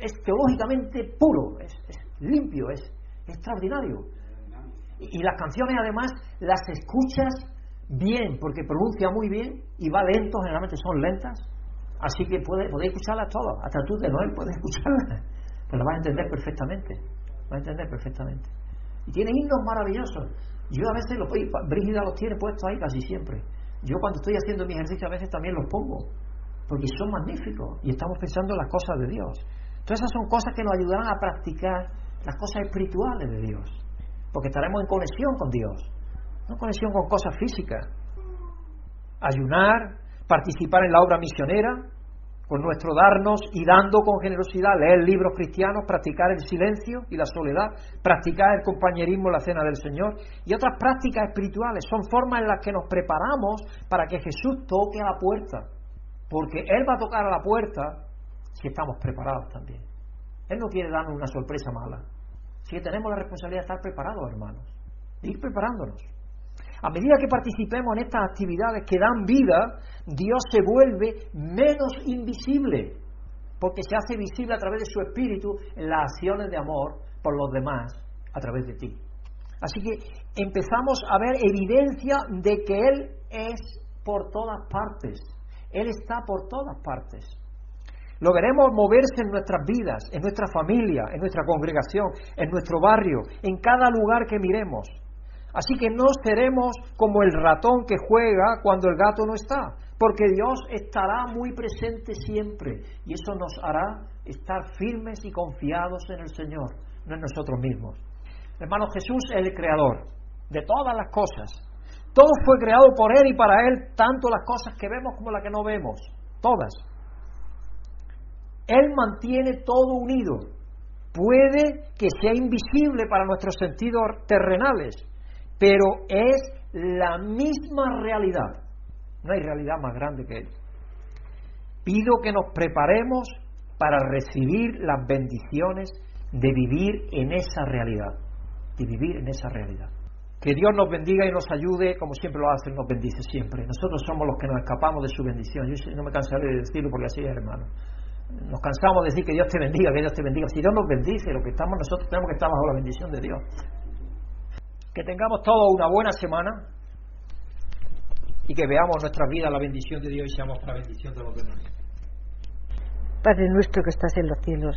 Es teológicamente puro, es, limpio, es, extraordinario. Y, las canciones además las escuchas bien, porque pronuncia muy bien y va lento, generalmente son lentas. Así que puede, podéis escucharlas todas, hasta tú de Noel puedes escucharlas, pues las vas a entender perfectamente, vas a entender perfectamente. Y tiene himnos maravillosos. Yo a veces, los, Brígida los tiene puestos ahí casi siempre. Yo cuando estoy haciendo mi ejercicio a veces también los pongo porque son magníficos y estamos pensando en las cosas de Dios. Entonces esas son cosas que nos ayudarán a practicar las cosas espirituales de Dios, porque estaremos en conexión con Dios, no en conexión con cosas físicas. Ayunar, participar en la obra misionera, con nuestro darnos y dando con generosidad, leer libros cristianos, practicar el silencio y la soledad, practicar el compañerismo en la cena del Señor y otras prácticas espirituales. Son formas en las que nos preparamos para que Jesús toque a la puerta porque Él va a tocar a la puerta si estamos preparados también. Él no quiere darnos una sorpresa mala. Si tenemos la responsabilidad de estar preparados, hermanos, de ir preparándonos. A medida que participemos en estas actividades que dan vida, Dios se vuelve menos invisible, porque se hace visible a través de su espíritu en las acciones de amor por los demás a través de ti. Así que empezamos a ver evidencia de que Él es por todas partes. Él está por todas partes. Lo veremos moverse en nuestras vidas, en nuestra familia, en nuestra congregación, en nuestro barrio, en cada lugar que miremos. Así que no seremos como el ratón que juega cuando el gato no está, porque Dios estará muy presente siempre y eso nos hará estar firmes y confiados en el Señor, no en nosotros mismos. Hermano, Jesús es el creador de todas las cosas todo fue creado por Él y para Él, tanto las cosas que vemos como las que no vemos, todas. Él mantiene todo unido. Puede que sea invisible para nuestros sentidos terrenales, pero es la misma realidad. No hay realidad más grande que Él. Pido que nos preparemos para recibir las bendiciones de vivir en esa realidad, de vivir en esa realidad. Que Dios nos bendiga y nos ayude, como siempre lo hace, nos bendice siempre. Nosotros somos los que nos escapamos de su bendición. Yo no me cansaré de decirlo porque así es, hermano. Nos cansamos de decir que Dios te bendiga, que Dios te bendiga. Si Dios nos bendice, lo que estamos nosotros tenemos que estar bajo la bendición de Dios. Que tengamos todos una buena semana y que veamos nuestras vidas la bendición de Dios y seamos para bendición de los demás. Padre nuestro que estás en los cielos,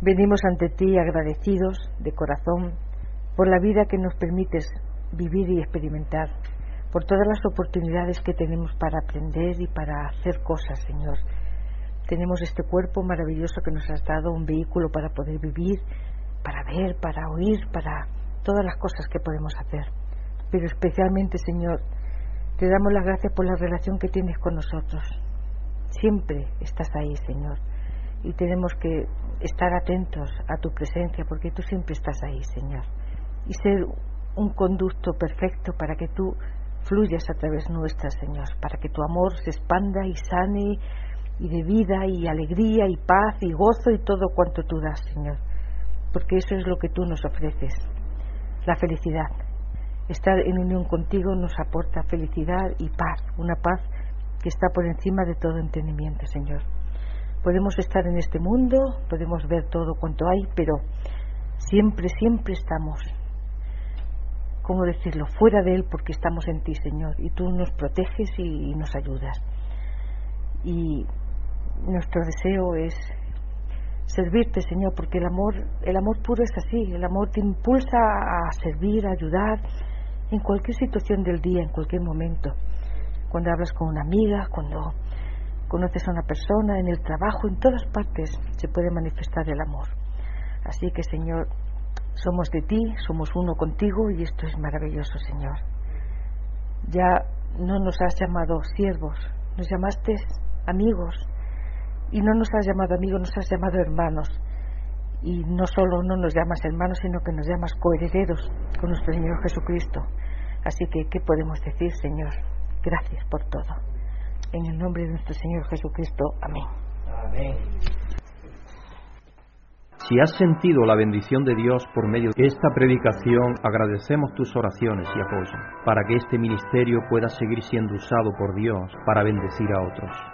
venimos ante ti agradecidos de corazón por la vida que nos permites vivir y experimentar, por todas las oportunidades que tenemos para aprender y para hacer cosas, Señor. Tenemos este cuerpo maravilloso que nos has dado, un vehículo para poder vivir, para ver, para oír, para todas las cosas que podemos hacer. Pero especialmente, Señor, te damos las gracias por la relación que tienes con nosotros. Siempre estás ahí, Señor. Y tenemos que estar atentos a tu presencia porque tú siempre estás ahí, Señor. Y ser un conducto perfecto para que tú fluyas a través nuestra, Señor, para que tu amor se expanda y sane y de vida y alegría y paz y gozo y todo cuanto tú das, Señor. Porque eso es lo que tú nos ofreces, la felicidad. Estar en unión contigo nos aporta felicidad y paz, una paz que está por encima de todo entendimiento, Señor. Podemos estar en este mundo, podemos ver todo cuanto hay, pero siempre, siempre estamos ¿cómo decirlo?, fuera de Él porque estamos en ti, Señor, y tú nos proteges y, nos ayudas. Y nuestro deseo es servirte, Señor, porque el amor, el amor puro es así, el amor te impulsa a servir, a ayudar en cualquier situación del día, en cualquier momento. Cuando hablas con una amiga, cuando conoces a una persona, en el trabajo, en todas partes se puede manifestar el amor. Así que, Señor, somos de ti, somos uno contigo y esto es maravilloso, Señor. Ya no nos has llamado siervos, nos llamaste amigos. Y no nos has llamado amigos, nos has llamado hermanos. Y no solo no nos llamas hermanos, sino que nos llamas coherederos con nuestro Señor Jesucristo. Así que, ¿qué podemos decir, Señor? Gracias por todo. En el nombre de nuestro Señor Jesucristo. Amén. Amén. Si has sentido la bendición de Dios por medio de esta predicación, agradecemos tus oraciones y apoyo para que este ministerio pueda seguir siendo usado por Dios para bendecir a otros.